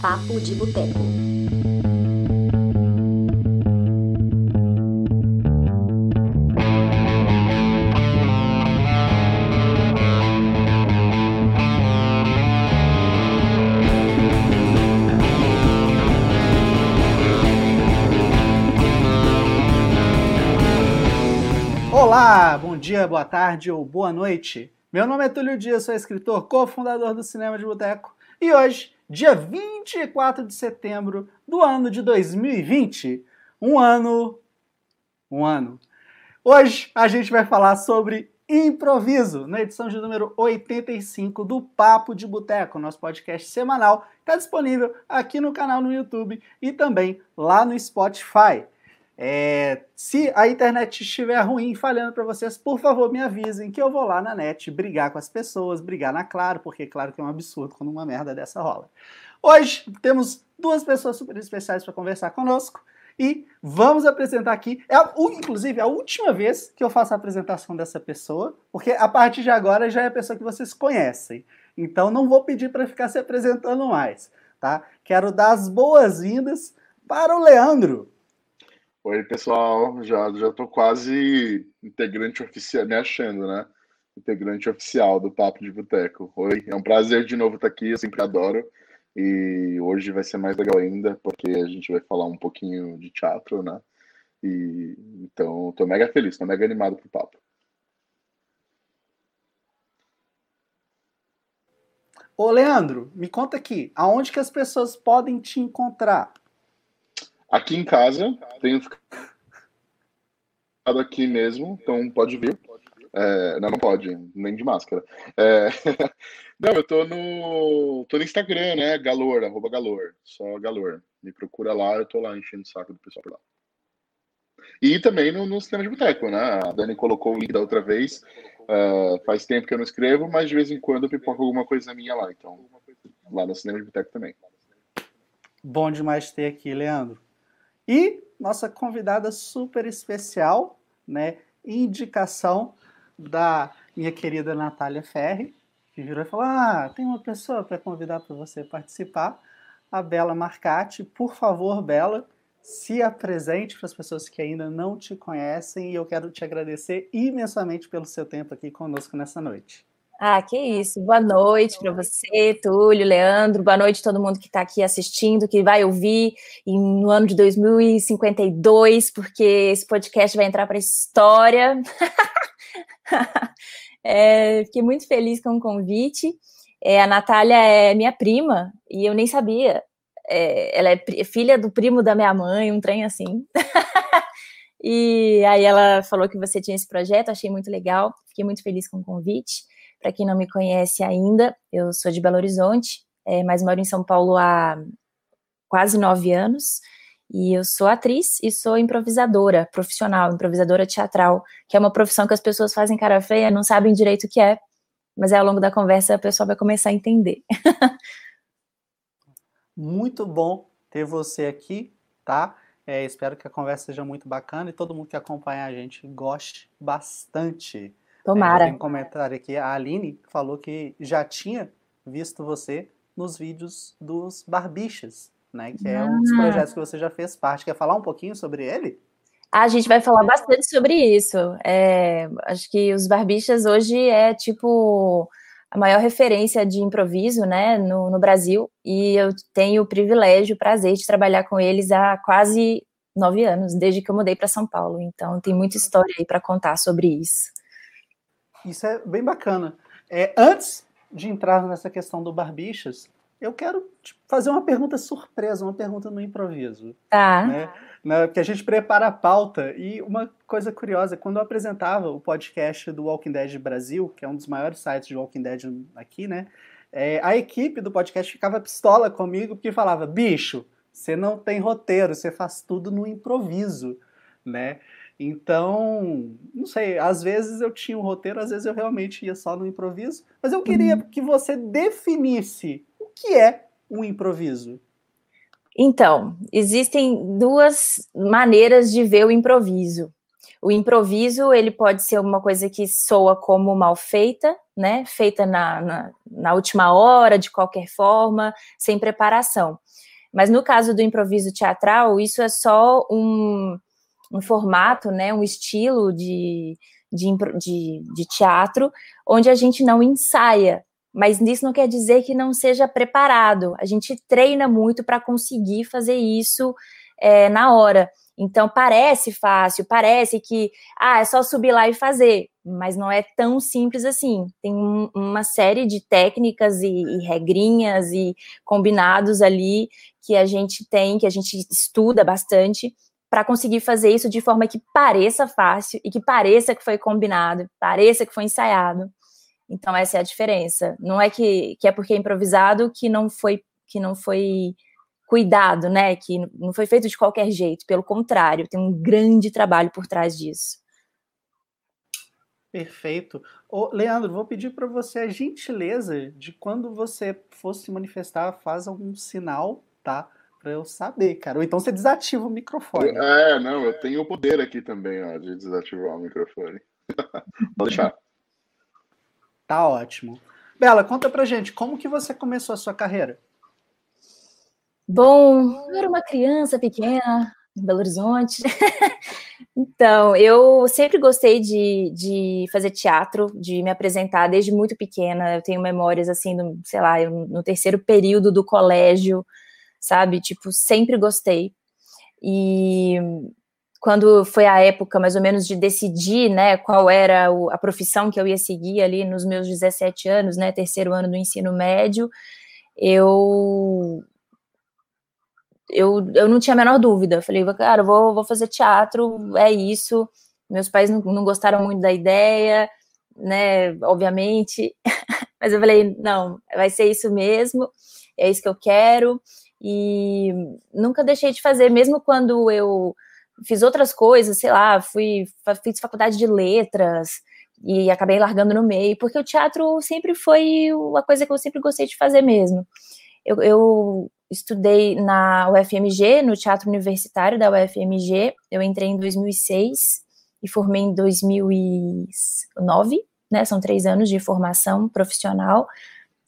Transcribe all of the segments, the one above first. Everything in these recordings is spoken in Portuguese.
Papo de Boteco. Olá, bom dia, boa tarde ou boa noite. Meu nome é Túlio Dias, sou escritor, cofundador do Cinema de Boteco e hoje, dia 24 de setembro do ano de 2020, um ano. Um ano. Hoje a gente vai falar sobre improviso, na edição de número 85 do Papo de Boteco, nosso podcast semanal, está disponível aqui no canal no YouTube e também lá no Spotify. É, se a internet estiver ruim, falhando para vocês, por favor me avisem que eu vou lá na net brigar com as pessoas, brigar na Claro, porque claro que é um absurdo quando uma merda dessa rola. Hoje temos duas pessoas super especiais para conversar conosco e vamos apresentar aqui, é, inclusive a última vez que eu faço a apresentação dessa pessoa, porque a partir de agora já é a pessoa que vocês conhecem. Então não vou pedir para ficar se apresentando mais, tá? Quero dar as boas-vindas para o Leandro. Oi, pessoal. Já já tô quase integrante oficial, me achando, né? Integrante oficial do Papo de Boteco. Oi, é um prazer de novo estar aqui, eu sempre adoro. E hoje vai ser mais legal ainda, porque a gente vai falar um pouquinho de teatro, né? E então, tô mega feliz, tô mega animado pro papo. Ô, Leandro, me conta aqui, aonde que as pessoas podem te encontrar? Aqui em casa, tenho ficado aqui mesmo, então pode vir. É, não, não pode, nem de máscara. É, não, eu tô no, tô no Instagram, né? Galor, arroba Galor, só Galor. Me procura lá, eu tô lá enchendo o saco do pessoal por lá. E também no, no Cinema de Boteco, né? A Dani colocou o link da outra vez. Uh, faz tempo que eu não escrevo, mas de vez em quando eu pipoco alguma coisa minha lá. Então, lá no Cinema de Boteco também. Bom demais ter aqui, Leandro. E nossa convidada super especial, né? Indicação da minha querida Natália Ferri, que virou e falou: Ah, tem uma pessoa para convidar para você participar, a Bela Marcati. Por favor, Bela, se apresente para as pessoas que ainda não te conhecem e eu quero te agradecer imensamente pelo seu tempo aqui conosco nessa noite. Ah, que isso. Boa noite para você, Túlio, Leandro. Boa noite todo mundo que está aqui assistindo, que vai ouvir no ano de 2052, porque esse podcast vai entrar para a história. é, fiquei muito feliz com o convite. É, a Natália é minha prima e eu nem sabia. É, ela é filha do primo da minha mãe, um trem assim. e aí ela falou que você tinha esse projeto, achei muito legal, fiquei muito feliz com o convite. Para quem não me conhece ainda, eu sou de Belo Horizonte, é, mas moro em São Paulo há quase nove anos. E eu sou atriz e sou improvisadora profissional, improvisadora teatral, que é uma profissão que as pessoas fazem cara feia, não sabem direito o que é, mas é ao longo da conversa a pessoa vai começar a entender. muito bom ter você aqui, tá? É, espero que a conversa seja muito bacana e todo mundo que acompanha a gente goste bastante. Tomara. É, tem um comentário aqui, a Aline falou que já tinha visto você nos vídeos dos Barbichas, né? Que é um dos ah. projetos que você já fez parte. Quer falar um pouquinho sobre ele? A gente vai falar bastante sobre isso. É, acho que os Barbichas hoje é tipo a maior referência de improviso, né, no, no Brasil. E eu tenho o privilégio, o prazer de trabalhar com eles há quase nove anos, desde que eu mudei para São Paulo. Então tem muita história aí para contar sobre isso. Isso é bem bacana. É, antes de entrar nessa questão do Barbichas, eu quero fazer uma pergunta surpresa, uma pergunta no improviso. Tá. Né? né? Porque a gente prepara a pauta e uma coisa curiosa, quando eu apresentava o podcast do Walking Dead Brasil, que é um dos maiores sites de Walking Dead aqui, né? É, a equipe do podcast ficava pistola comigo porque falava, bicho, você não tem roteiro, você faz tudo no improviso, né? Então, não sei, às vezes eu tinha um roteiro, às vezes eu realmente ia só no improviso, mas eu queria uhum. que você definisse o que é um improviso. Então, existem duas maneiras de ver o improviso. O improviso, ele pode ser uma coisa que soa como mal feita, né? Feita na, na, na última hora, de qualquer forma, sem preparação. Mas no caso do improviso teatral, isso é só um, um formato, né? Um estilo de, de, de, de teatro onde a gente não ensaia, mas isso não quer dizer que não seja preparado. A gente treina muito para conseguir fazer isso é, na hora. Então parece fácil, parece que ah, é só subir lá e fazer, mas não é tão simples assim. Tem um, uma série de técnicas e, e, regrinhas e combinados ali que a gente tem, que a gente estuda bastante para conseguir fazer isso de forma que pareça fácil e que pareça que foi combinado, pareça que foi ensaiado. Então essa é a diferença. Não é que, que é porque é improvisado que não foi que não foi cuidado, né? Que não foi feito de qualquer jeito, pelo contrário, tem um grande trabalho por trás disso. Perfeito. Ô, Leandro, vou pedir para você a gentileza de quando você for se manifestar, faz algum sinal, tá? Para eu saber, cara. Ou então você desativa o microfone. É, não, eu tenho o poder aqui também, ó, de desativar o microfone. Vou deixar. Tá ótimo. Bela, conta pra gente, como que você começou a sua carreira? Bom, eu era uma criança pequena em Belo Horizonte. então, eu sempre gostei de, de fazer teatro, de me apresentar desde muito pequena. Eu tenho memórias, assim, do, sei lá, no terceiro período do colégio, sabe? Tipo, sempre gostei. E quando foi a época, mais ou menos, de decidir, né, qual era a profissão que eu ia seguir ali nos meus 17 anos, né, terceiro ano do ensino médio, eu eu, eu não tinha a menor dúvida. Falei, cara, vou, vou fazer teatro, é isso. Meus pais não, não gostaram muito da ideia, né? Obviamente. Mas eu falei, não, vai ser isso mesmo, é isso que eu quero. E nunca deixei de fazer, mesmo quando eu fiz outras coisas, sei lá, fui, fiz faculdade de letras e acabei largando no meio, porque o teatro sempre foi uma coisa que eu sempre gostei de fazer mesmo. Eu, eu estudei na UFMG, no Teatro Universitário da UFMG. Eu entrei em 2006 e formei em 2009, né? São três anos de formação profissional.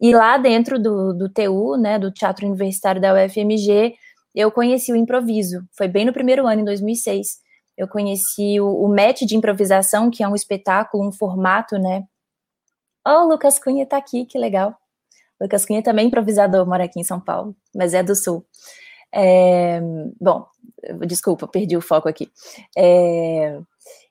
E lá dentro do, do TU, né, do Teatro Universitário da UFMG, eu conheci o improviso. Foi bem no primeiro ano, em 2006. Eu conheci o, o MET de improvisação, que é um espetáculo, um formato, né? Oh, o Lucas Cunha tá aqui, que legal. Lucas Cunha também é improvisador, mora aqui em São Paulo, mas é do Sul. É, bom, desculpa, perdi o foco aqui. É,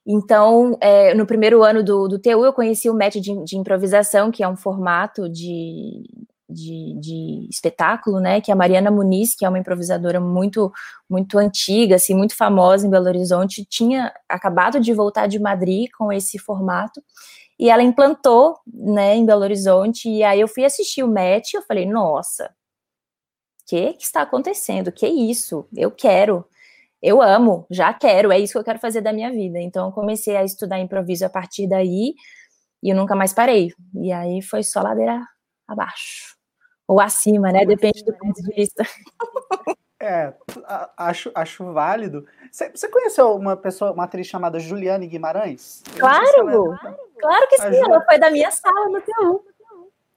então, é, no primeiro ano do, do TU, eu conheci o método de, de improvisação, que é um formato de, de, de, espetáculo, né? Que é a Mariana Muniz, que é uma improvisadora muito, muito antiga, assim, muito famosa em Belo Horizonte, tinha acabado de voltar de Madrid com esse formato e ela implantou, né, em Belo Horizonte, e aí eu fui assistir o match, eu falei, nossa, o que, que está acontecendo? Que isso? Eu quero, eu amo, já quero, é isso que eu quero fazer da minha vida. Então eu comecei a estudar improviso a partir daí, e eu nunca mais parei. E aí foi só ladeira abaixo. Ou acima, né? Depende do ponto de vista. É, acho, acho válido. Você conheceu uma pessoa, uma atriz chamada Juliane Guimarães? Claro! Se claro que sim, ela foi da minha sala no TU.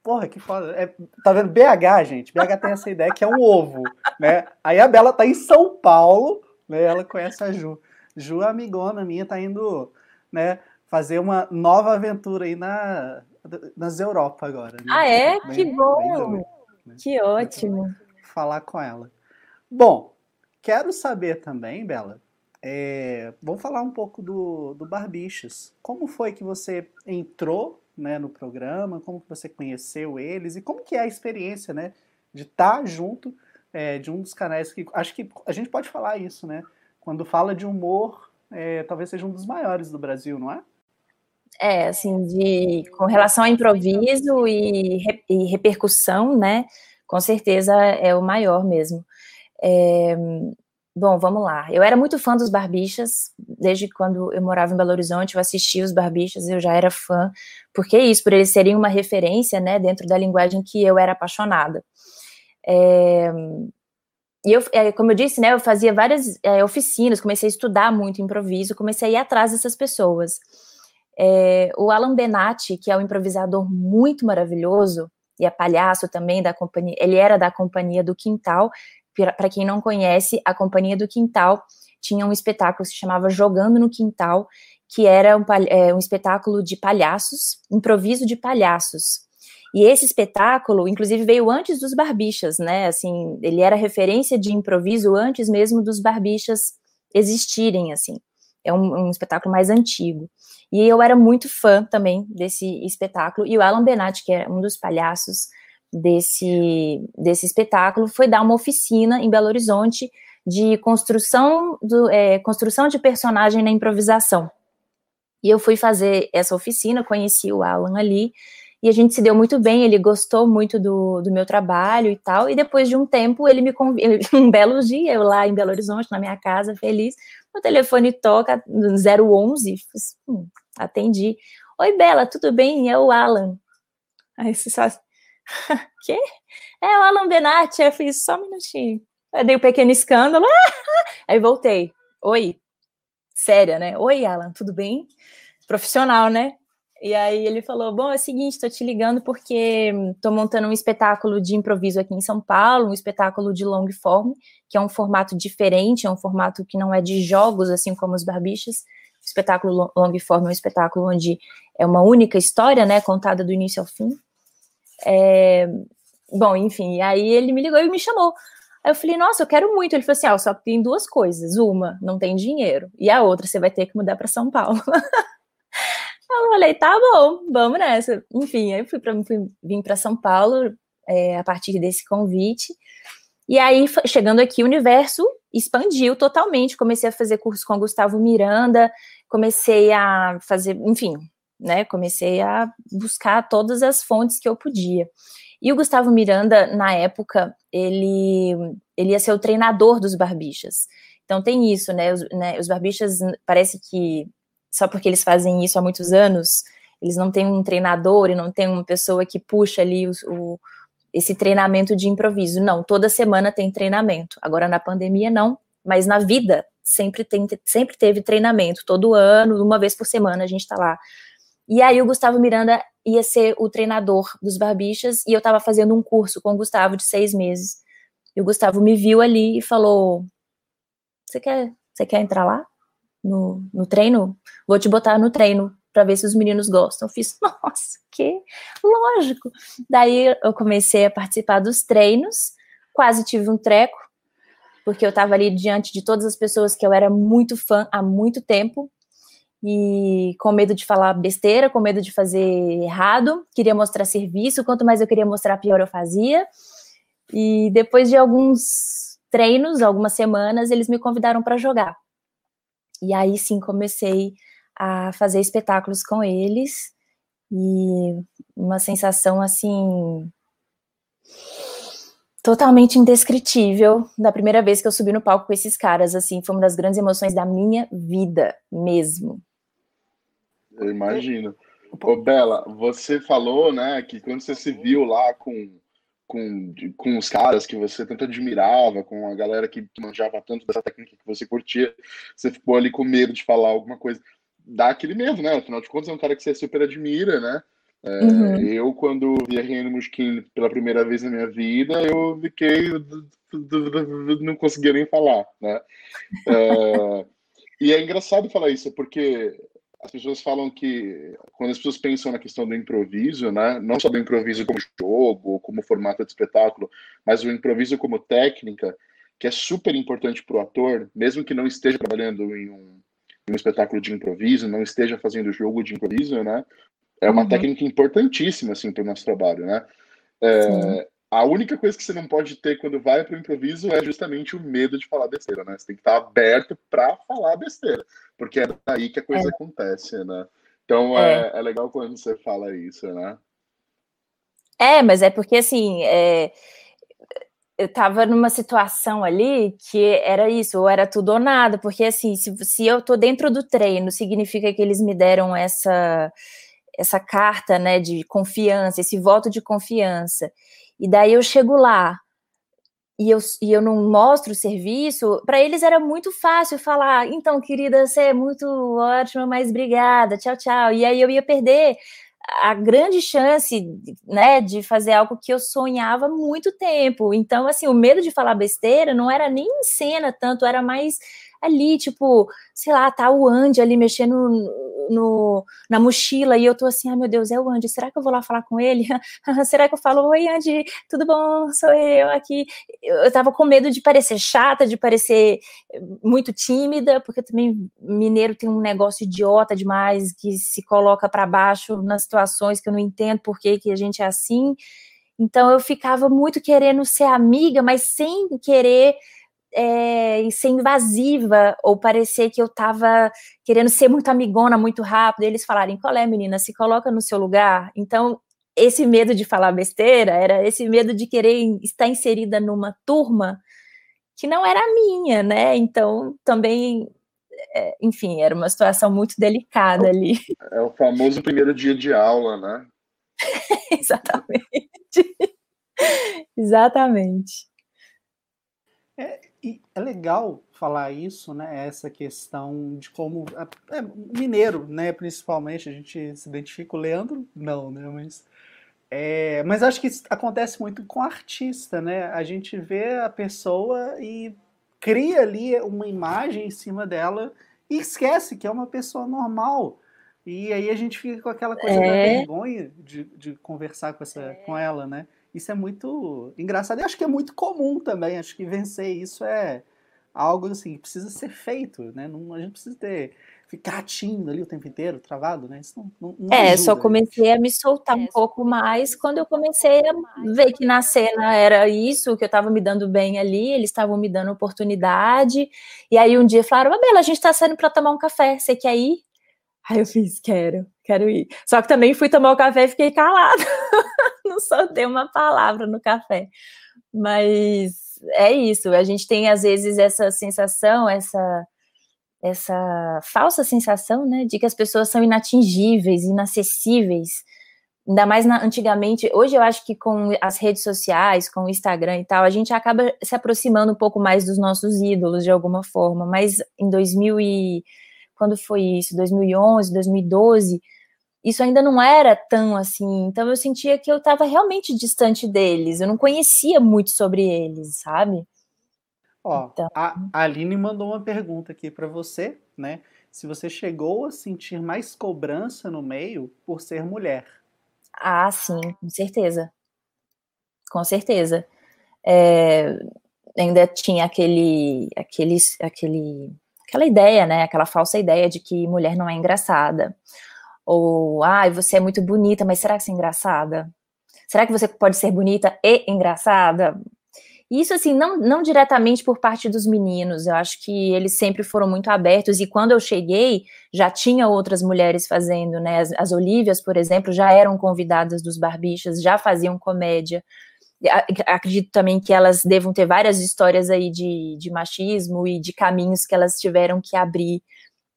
Porra, que foda. É, tá vendo? BH, gente. BH tem essa ideia que é um ovo, né? Aí a Bela tá em São Paulo, né? Ela conhece a Ju. Ju, amigona minha, tá indo, né? Fazer uma nova aventura aí na, nas Europa agora. Né? Ah, é? Bem, que bom! Doido, né? Que ótimo. Falar com ela. Bom, quero saber também, Bela, é, vamos falar um pouco do, do Barbichas. Como foi que você entrou né, no programa? Como que você conheceu eles? E como que é a experiência né, de estar junto é, de um dos canais que... Acho que a gente pode falar isso, né? Quando fala de humor, é, talvez seja um dos maiores do Brasil, não é? É, assim, de, com relação a improviso e, e repercussão, né? Com certeza é o maior mesmo. É, bom, vamos lá. Eu era muito fã dos Barbichas, desde quando eu morava em Belo Horizonte, eu assistia os Barbichas, eu já era fã. Por que isso? Por eles serem uma referência, né, dentro da linguagem que eu era apaixonada. É, e eu, é, como eu disse, né, eu fazia várias é, oficinas, comecei a estudar muito improviso, comecei a ir atrás dessas pessoas. É, o Alan Benatti, que é um improvisador muito maravilhoso, e é palhaço também da companhia, ele era da Companhia do Quintal. Para quem não conhece, a Companhia do Quintal tinha um espetáculo que se chamava Jogando no Quintal, que era um, é, um espetáculo de palhaços, improviso de palhaços. E esse espetáculo, inclusive, veio antes dos Barbichas, né? Assim, ele era referência de improviso antes mesmo dos Barbichas existirem, assim. É um, um, espetáculo mais antigo. E eu era muito fã também desse espetáculo. E o Alan Benatti, que é um dos palhaços desse, desse espetáculo, foi dar uma oficina em Belo Horizonte de construção, do, é, construção de personagem na improvisação. E eu fui fazer essa oficina, conheci o Alan ali, e a gente se deu muito bem, ele gostou muito do, do meu trabalho e tal, e depois de um tempo, ele me convidou, um belo dia, eu lá em Belo Horizonte, na minha casa, feliz, o telefone toca, 011, hum, atendi, oi Bela, tudo bem? É o Alan. Aí você só, quê? É o Alan Benatti, eu fiz só um minutinho. Aí dei um pequeno escândalo, aí voltei, oi, séria, né? Oi, Alan, tudo bem? Profissional, né? E aí ele falou: Bom, é o seguinte, estou te ligando porque estou montando um espetáculo de improviso aqui em São Paulo, um espetáculo de long form, que é um formato diferente, é um formato que não é de jogos, assim como os barbichas. O espetáculo long form é um espetáculo onde é uma única história, né, contada do início ao fim. É... Bom, enfim, aí ele me ligou e me chamou. Aí eu falei, nossa, eu quero muito. Ele falou assim: ah, só tem duas coisas. Uma, não tem dinheiro. E a outra, você vai ter que mudar para São Paulo. eu falei, tá bom, vamos nessa. Enfim, aí fui para fui, vim para São Paulo é, a partir desse convite. E aí, chegando aqui, o universo expandiu totalmente. Comecei a fazer curso com o Gustavo Miranda, comecei a fazer, enfim, né? Comecei a buscar todas as fontes que eu podia. E o Gustavo Miranda, na época, ele, ele ia ser o treinador dos barbichas. Então tem isso, né? Os, né, os barbichas parece que só porque eles fazem isso há muitos anos, eles não têm um treinador e não tem uma pessoa que puxa ali o, o, esse treinamento de improviso. Não, toda semana tem treinamento. Agora na pandemia não, mas na vida sempre, tem, sempre teve treinamento. Todo ano, uma vez por semana a gente está lá. E aí o Gustavo Miranda ia ser o treinador dos barbichas e eu estava fazendo um curso com o Gustavo de seis meses. E o Gustavo me viu ali e falou: Você quer, você quer entrar lá no, no treino? Vou te botar no treino para ver se os meninos gostam. Eu fiz, nossa, que lógico. Daí eu comecei a participar dos treinos, quase tive um treco, porque eu estava ali diante de todas as pessoas que eu era muito fã há muito tempo, e com medo de falar besteira, com medo de fazer errado, queria mostrar serviço, quanto mais eu queria mostrar, pior eu fazia. E depois de alguns treinos, algumas semanas, eles me convidaram para jogar. E aí sim comecei a fazer espetáculos com eles e uma sensação assim totalmente indescritível da primeira vez que eu subi no palco com esses caras, assim, foi uma das grandes emoções da minha vida mesmo. Eu imagino. Ô, Bela, você falou, né, que quando você se viu lá com, com, com os caras que você tanto admirava, com a galera que manjava tanto dessa técnica que você curtia, você ficou ali com medo de falar alguma coisa. Dá aquele medo, né? Afinal de contas, é um cara que você super admira, né? É, uhum. Eu, quando vi a Reino Musquin pela primeira vez na minha vida, eu fiquei. não conseguia nem falar, né? É, e é engraçado falar isso, porque as pessoas falam que quando as pessoas pensam na questão do improviso, né, não só do improviso como jogo como formato de espetáculo, mas o improviso como técnica, que é super importante para o ator, mesmo que não esteja trabalhando em um, em um, espetáculo de improviso, não esteja fazendo jogo de improviso, né, é uma uhum. técnica importantíssima assim para o nosso trabalho, né. É, a única coisa que você não pode ter quando vai para o improviso é justamente o medo de falar besteira, né? Você tem que estar aberto para falar besteira, porque é daí que a coisa é. acontece, né? Então é. é. É, legal quando você fala isso, né? É, mas é porque assim, é... eu estava numa situação ali que era isso, ou era tudo ou nada, porque assim, se, se eu tô dentro do treino, significa que eles me deram essa essa carta, né, de confiança, esse voto de confiança. E daí eu chego lá e eu, e eu não mostro o serviço, para eles era muito fácil falar, então, querida, você é muito ótima, mas obrigada, tchau, tchau. E aí eu ia perder a grande chance, né, de fazer algo que eu sonhava há muito tempo. Então, assim, o medo de falar besteira não era nem em cena tanto, era mais ali, tipo, sei lá, tá o Andy ali mexendo no, na mochila e eu tô assim, ai meu Deus, é o Andy, será que eu vou lá falar com ele? será que eu falo, oi Andy, tudo bom? Sou eu aqui. Eu tava com medo de parecer chata, de parecer muito tímida, porque também mineiro tem um negócio idiota demais que se coloca para baixo nas situações que eu não entendo por que, que a gente é assim. Então eu ficava muito querendo ser amiga, mas sem querer é, ser invasiva ou parecer que eu estava querendo ser muito amigona muito rápido. eles falarem: qual é, menina? Se coloca no seu lugar. Então, esse medo de falar besteira era esse medo de querer estar inserida numa turma que não era minha, né? Então, também, é, enfim, era uma situação muito delicada é ali. É o famoso primeiro dia de aula, né? Exatamente. Exatamente. É, e é legal falar isso, né? Essa questão de como. É, é, mineiro, né? Principalmente, a gente se identifica o Leandro, não, né? Mas. É, mas acho que isso acontece muito com artista, né? A gente vê a pessoa e cria ali uma imagem em cima dela e esquece que é uma pessoa normal. E aí a gente fica com aquela coisa é. da vergonha de, de conversar com, essa, com ela, né? Isso é muito engraçado. E acho que é muito comum também. Acho que vencer isso é algo assim que precisa ser feito, né? Não, a gente precisa ter ficar atindo ali o tempo inteiro, travado, né? Isso não, não, não é, ajuda, só comecei gente. a me soltar um é, pouco mais quando eu comecei a ver que na cena era isso, que eu estava me dando bem ali, eles estavam me dando oportunidade. E aí um dia falaram: Bela, a gente está saindo para tomar um café, você quer ir? Aí eu fiz, quero, quero ir. Só que também fui tomar o café e fiquei calada. não soltei uma palavra no café. Mas é isso, a gente tem às vezes essa sensação, essa essa falsa sensação, né, de que as pessoas são inatingíveis, inacessíveis. Ainda mais na, antigamente, hoje eu acho que com as redes sociais, com o Instagram e tal, a gente acaba se aproximando um pouco mais dos nossos ídolos de alguma forma, mas em 2000 e quando foi isso? 2011, 2012, isso ainda não era tão assim. Então eu sentia que eu estava realmente distante deles. Eu não conhecia muito sobre eles, sabe? Ó, então... a Aline mandou uma pergunta aqui para você, né? Se você chegou a sentir mais cobrança no meio por ser mulher. Ah, sim, com certeza. Com certeza. É, ainda tinha aquele, aquele, aquele aquela ideia, né? Aquela falsa ideia de que mulher não é engraçada. Ou, ai, ah, você é muito bonita, mas será que você é engraçada? Será que você pode ser bonita e engraçada? Isso, assim, não, não diretamente por parte dos meninos, eu acho que eles sempre foram muito abertos, e quando eu cheguei, já tinha outras mulheres fazendo, né? As, as Olívias, por exemplo, já eram convidadas dos barbichas, já faziam comédia acredito também que elas devam ter várias histórias aí de, de machismo e de caminhos que elas tiveram que abrir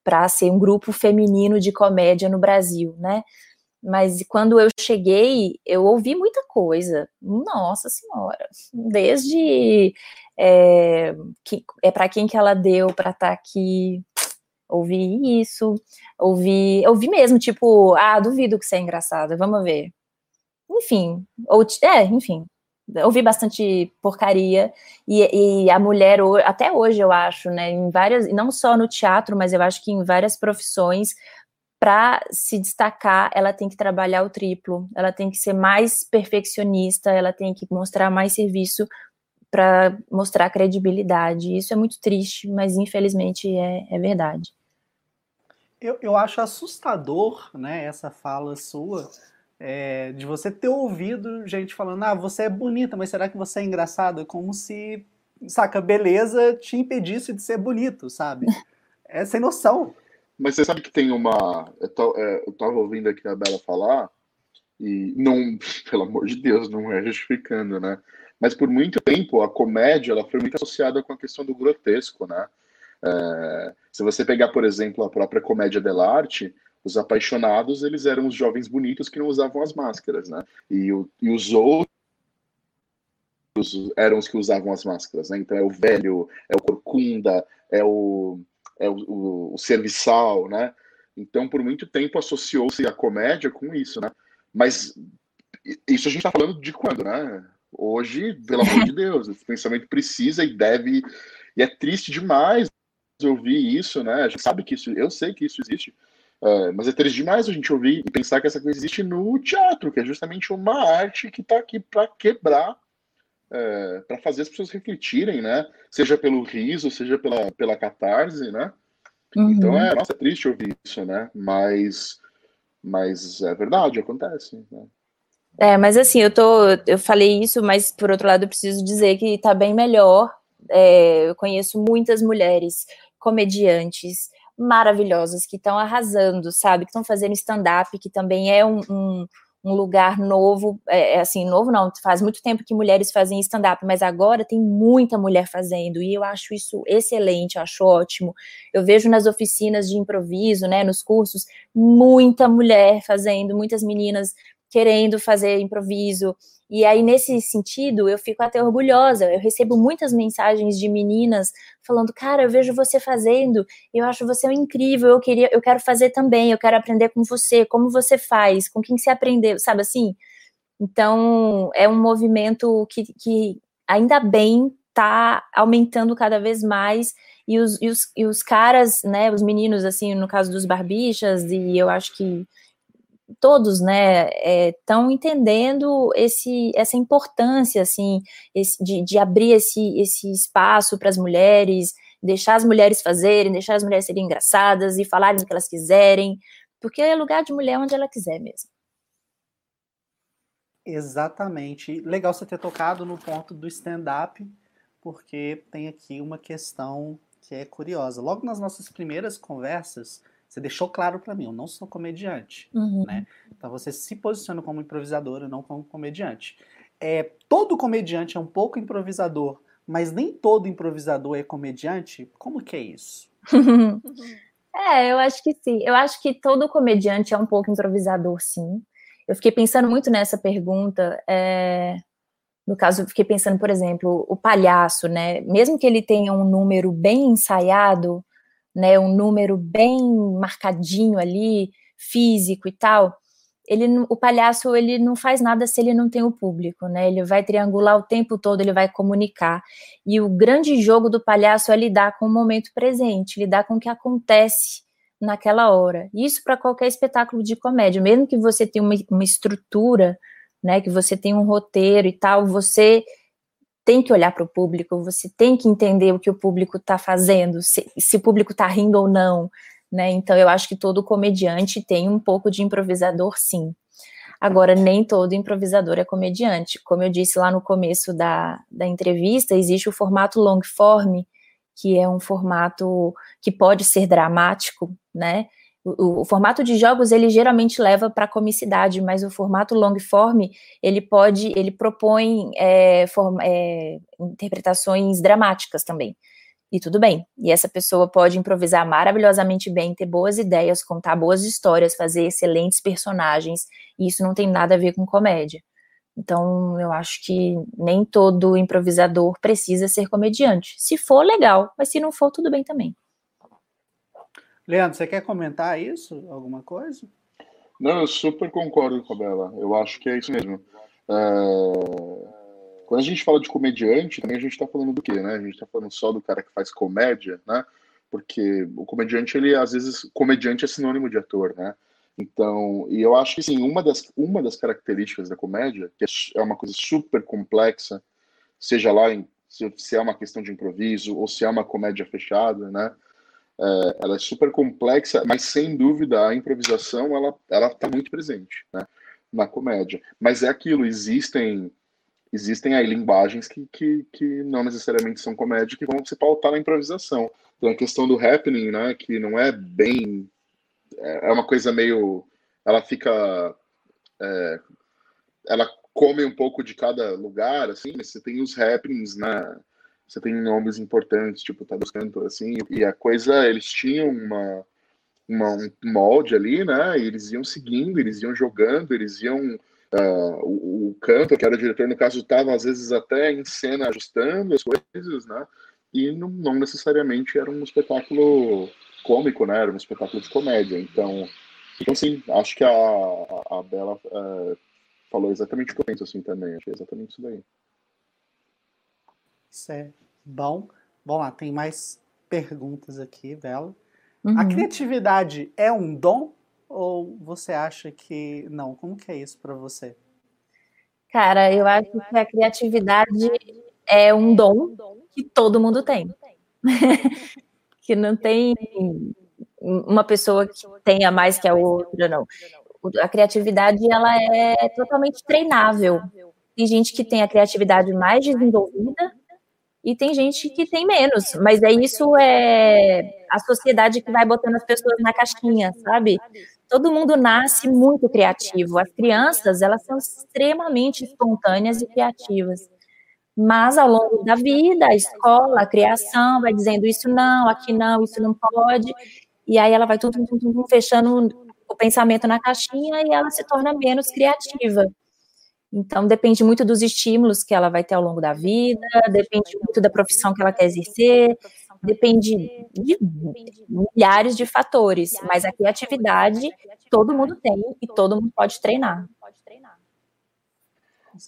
para ser um grupo feminino de comédia no Brasil, né? Mas quando eu cheguei, eu ouvi muita coisa. Nossa Senhora, desde é, que, é para quem que ela deu para estar tá aqui, ouvi isso, ouvi, ouvi mesmo, tipo, ah, duvido que você é engraçada, vamos ver. Enfim, ou, é, enfim, ouvi bastante porcaria e, e, a mulher até hoje eu acho, né, em várias, não só no teatro, mas eu acho que em várias profissões para se destacar, ela tem que trabalhar o triplo, ela tem que ser mais perfeccionista, ela tem que mostrar mais serviço para mostrar credibilidade. Isso é muito triste, mas infelizmente é, é verdade. Eu, eu acho assustador, né, essa fala sua, é, de você ter ouvido gente falando, ah, você é bonita, mas será que você é engraçada? Como se, saca, beleza te impedisse de ser bonito, sabe? É sem noção. Mas você sabe que tem uma. Eu, tô, é, eu tava ouvindo aqui a Bela falar, e não, pelo amor de Deus, não é justificando, né? Mas por muito tempo a comédia ela foi muito associada com a questão do grotesco, né? É, se você pegar, por exemplo, a própria comédia dell'arte, os apaixonados, eles eram os jovens bonitos que não usavam as máscaras, né? E, o, e os outros eram os que usavam as máscaras, né? Então é o velho, é o corcunda, é o, é o, o, o serviçal, né? Então, por muito tempo associou-se a comédia com isso, né? Mas isso a gente está falando de quando, né? Hoje, pelo amor de Deus, o pensamento precisa e deve. E é triste demais ouvir isso, né? A gente sabe que isso, eu sei que isso existe, é, mas é triste demais a gente ouvir e pensar que essa coisa existe no teatro, que é justamente uma arte que está aqui para quebrar, é, para fazer as pessoas refletirem, né? Seja pelo riso, seja pela, pela catarse, né? Uhum. Então é, nossa, é triste ouvir isso, né? Mas, mas é verdade, acontece. Né? É, mas assim, eu tô, eu falei isso, mas por outro lado eu preciso dizer que tá bem melhor. É, eu conheço muitas mulheres comediantes maravilhosas que estão arrasando, sabe? Que estão fazendo stand-up, que também é um, um, um lugar novo, é, é, assim, novo não, faz muito tempo que mulheres fazem stand-up, mas agora tem muita mulher fazendo, e eu acho isso excelente, acho ótimo. Eu vejo nas oficinas de improviso, né, nos cursos, muita mulher fazendo, muitas meninas querendo fazer improviso. E aí, nesse sentido, eu fico até orgulhosa. Eu recebo muitas mensagens de meninas falando: Cara, eu vejo você fazendo, eu acho você incrível, eu queria, eu quero fazer também, eu quero aprender com você, como você faz, com quem você aprendeu, sabe assim? Então, é um movimento que, que ainda bem está aumentando cada vez mais. E os, e os, e os caras, né, os meninos, assim, no caso dos barbichas, e eu acho que todos, né, estão é, entendendo esse, essa importância, assim, esse, de, de abrir esse, esse espaço para as mulheres, deixar as mulheres fazerem, deixar as mulheres serem engraçadas e falarem o que elas quiserem, porque é lugar de mulher onde ela quiser mesmo. Exatamente. Legal você ter tocado no ponto do stand-up, porque tem aqui uma questão que é curiosa. Logo nas nossas primeiras conversas, você deixou claro para mim, eu não sou comediante, uhum. né? Então você se posiciona como improvisador e não como comediante. É, todo comediante é um pouco improvisador, mas nem todo improvisador é comediante. Como que é isso? é, eu acho que sim. Eu acho que todo comediante é um pouco improvisador, sim. Eu fiquei pensando muito nessa pergunta. É... No caso, eu fiquei pensando, por exemplo, o palhaço, né? Mesmo que ele tenha um número bem ensaiado, né, um número bem marcadinho ali, físico e tal, ele, o palhaço ele não faz nada se ele não tem o público, né? Ele vai triangular o tempo todo, ele vai comunicar. E o grande jogo do palhaço é lidar com o momento presente, lidar com o que acontece naquela hora. Isso para qualquer espetáculo de comédia, mesmo que você tenha uma, uma estrutura, né? Que você tenha um roteiro e tal, você tem que olhar para o público, você tem que entender o que o público está fazendo, se, se, o público está rindo ou não, né? Então eu acho que todo comediante tem um pouco de improvisador, sim. Agora, nem todo improvisador é comediante. Como eu disse lá no começo da, da entrevista, existe o formato long form, que é um formato que pode ser dramático, né? O, o, formato de jogos ele geralmente leva para comicidade, mas o formato long form ele pode, ele propõe é, form, é, interpretações dramáticas também. E tudo bem. E essa pessoa pode improvisar maravilhosamente bem, ter boas ideias, contar boas histórias, fazer excelentes personagens. E isso não tem nada a ver com comédia. Então, eu acho que nem todo improvisador precisa ser comediante. Se for, legal, mas se não for, tudo bem também. Leandro, você quer comentar isso? Alguma coisa? Não, eu super concordo com a Bela. Eu acho que é isso mesmo. É... Quando a gente fala de comediante, também a gente está falando do quê, né? A gente está falando só do cara que faz comédia, né? Porque o comediante, ele às vezes, comediante é sinônimo de ator, né? Então, e eu acho que sim, uma das, uma das características da comédia, que é, é uma coisa super complexa, seja lá em, se, se é uma questão de improviso ou se é uma comédia fechada, né? É, ela é super complexa, mas sem dúvida a improvisação ela ela está muito presente, né, na comédia. Mas é aquilo, existem existem aí linguagens que, que, que não necessariamente são comédia que vão se pautar na improvisação. Tem a questão do happening, né, que não é bem é, é uma coisa meio ela fica é, ela come um pouco de cada lugar, assim, você tem os happenings, né? Você tem nomes importantes, tipo Tadeu Cantor, assim, e a coisa, eles tinham uma, uma, um molde ali, né, e eles iam seguindo, eles iam jogando, eles iam Uh, o, o canto, que era o diretor, no caso, estava às vezes até em cena ajustando as coisas, né? E não, não, necessariamente era um espetáculo cômico, né? Era um espetáculo de comédia. Então, então sim, acho que a, a, a Bela uh, falou exatamente o que eu penso assim também. É exatamente isso daí. Isso é bom. Vamos lá, tem mais perguntas aqui, Bela. Uhum. A criatividade é um dom ou você acha que não? Como que é isso para você? Cara, eu acho que a criatividade é um dom que todo mundo tem. que não tem uma pessoa que tenha mais que a outra, não. A criatividade ela é totalmente treinável. Tem gente que tem a criatividade mais desenvolvida e tem gente que tem menos, mas é isso é a sociedade que vai botando as pessoas na caixinha, sabe? Todo mundo nasce muito criativo. As crianças, elas são extremamente espontâneas e criativas. Mas ao longo da vida, a escola, a criação vai dizendo isso não, aqui não, isso não pode. E aí ela vai tudo, tudo, fechando o pensamento na caixinha e ela se torna menos criativa. Então, depende muito dos estímulos que ela vai ter ao longo da vida, depende muito da profissão que ela quer exercer, depende de milhares de fatores, mas a criatividade todo mundo tem e todo mundo pode treinar.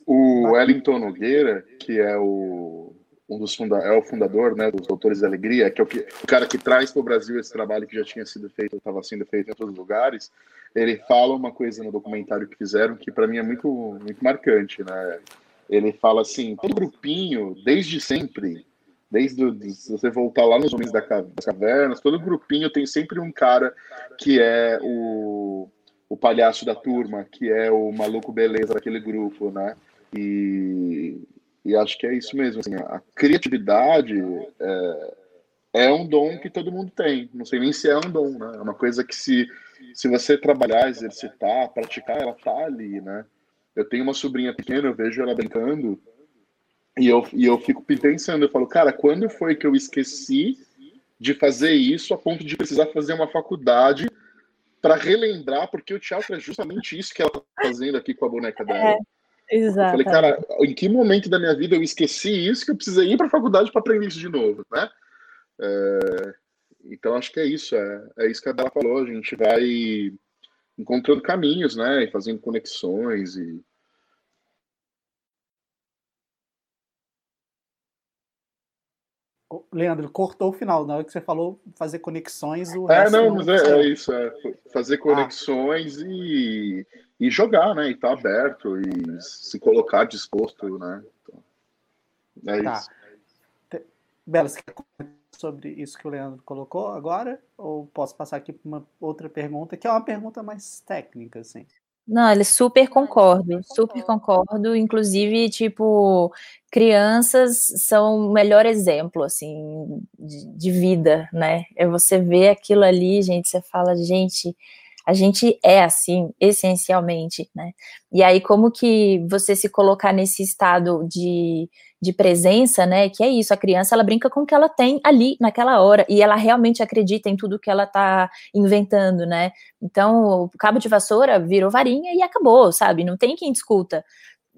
O Wellington Nogueira, que é o um dos funda é o fundador né, dos Doutores da Alegria, que é o, que, o cara que traz para o Brasil esse trabalho que já tinha sido feito, estava sendo feito em outros lugares, ele fala uma coisa no documentário que fizeram que para mim é muito, muito marcante. Né? Ele fala assim, todo grupinho, desde sempre, desde o, se você voltar lá nos Homens das Cavernas, todo grupinho tem sempre um cara que é o, o palhaço da turma, que é o maluco beleza daquele grupo, né? E, e acho que é isso mesmo. Assim, a criatividade é, é, um dom que todo mundo tem. Não sei nem se é um dom, né? É uma coisa que se, se você trabalhar, exercitar, praticar, ela tá ali, né? Eu tenho uma sobrinha pequena, eu vejo ela brincando e eu, e eu fico pensando, eu falo, cara, quando foi que eu esqueci de fazer isso a ponto de precisar fazer uma faculdade para relembrar, porque o teatro é justamente isso que ela tá fazendo aqui com a boneca dela. É. Exato. Eu falei, cara, em que momento da minha vida eu esqueci isso que eu precisei ir para a faculdade para aprender isso de novo, né? É, então acho que é isso, é, é isso que a Bela falou, a gente vai encontrando caminhos, né, e fazendo conexões e Leandro, cortou o final. Na hora que você falou fazer conexões, o É, não, mas é, é, isso. É fazer conexões ah. e, e jogar, né? E estar tá aberto e se colocar disposto, né? Então, é tá. isso. Bela, você quer comentar sobre isso que o Leandro colocou agora? Ou posso passar aqui para uma outra pergunta, que é uma pergunta mais técnica, assim? Não, ele super concordo, super concordo. Inclusive, tipo, crianças são o melhor exemplo, assim, de, de vida, né? É você ver aquilo ali, gente, você fala, gente, a gente é assim, essencialmente, né? E aí, como que você se colocar nesse estado de, de presença, né? Que é isso, a criança, ela brinca com o que ela tem ali, naquela hora, e ela realmente acredita em tudo que ela tá inventando, né? Então, o cabo de vassoura virou varinha e acabou, sabe? Não tem quem discuta.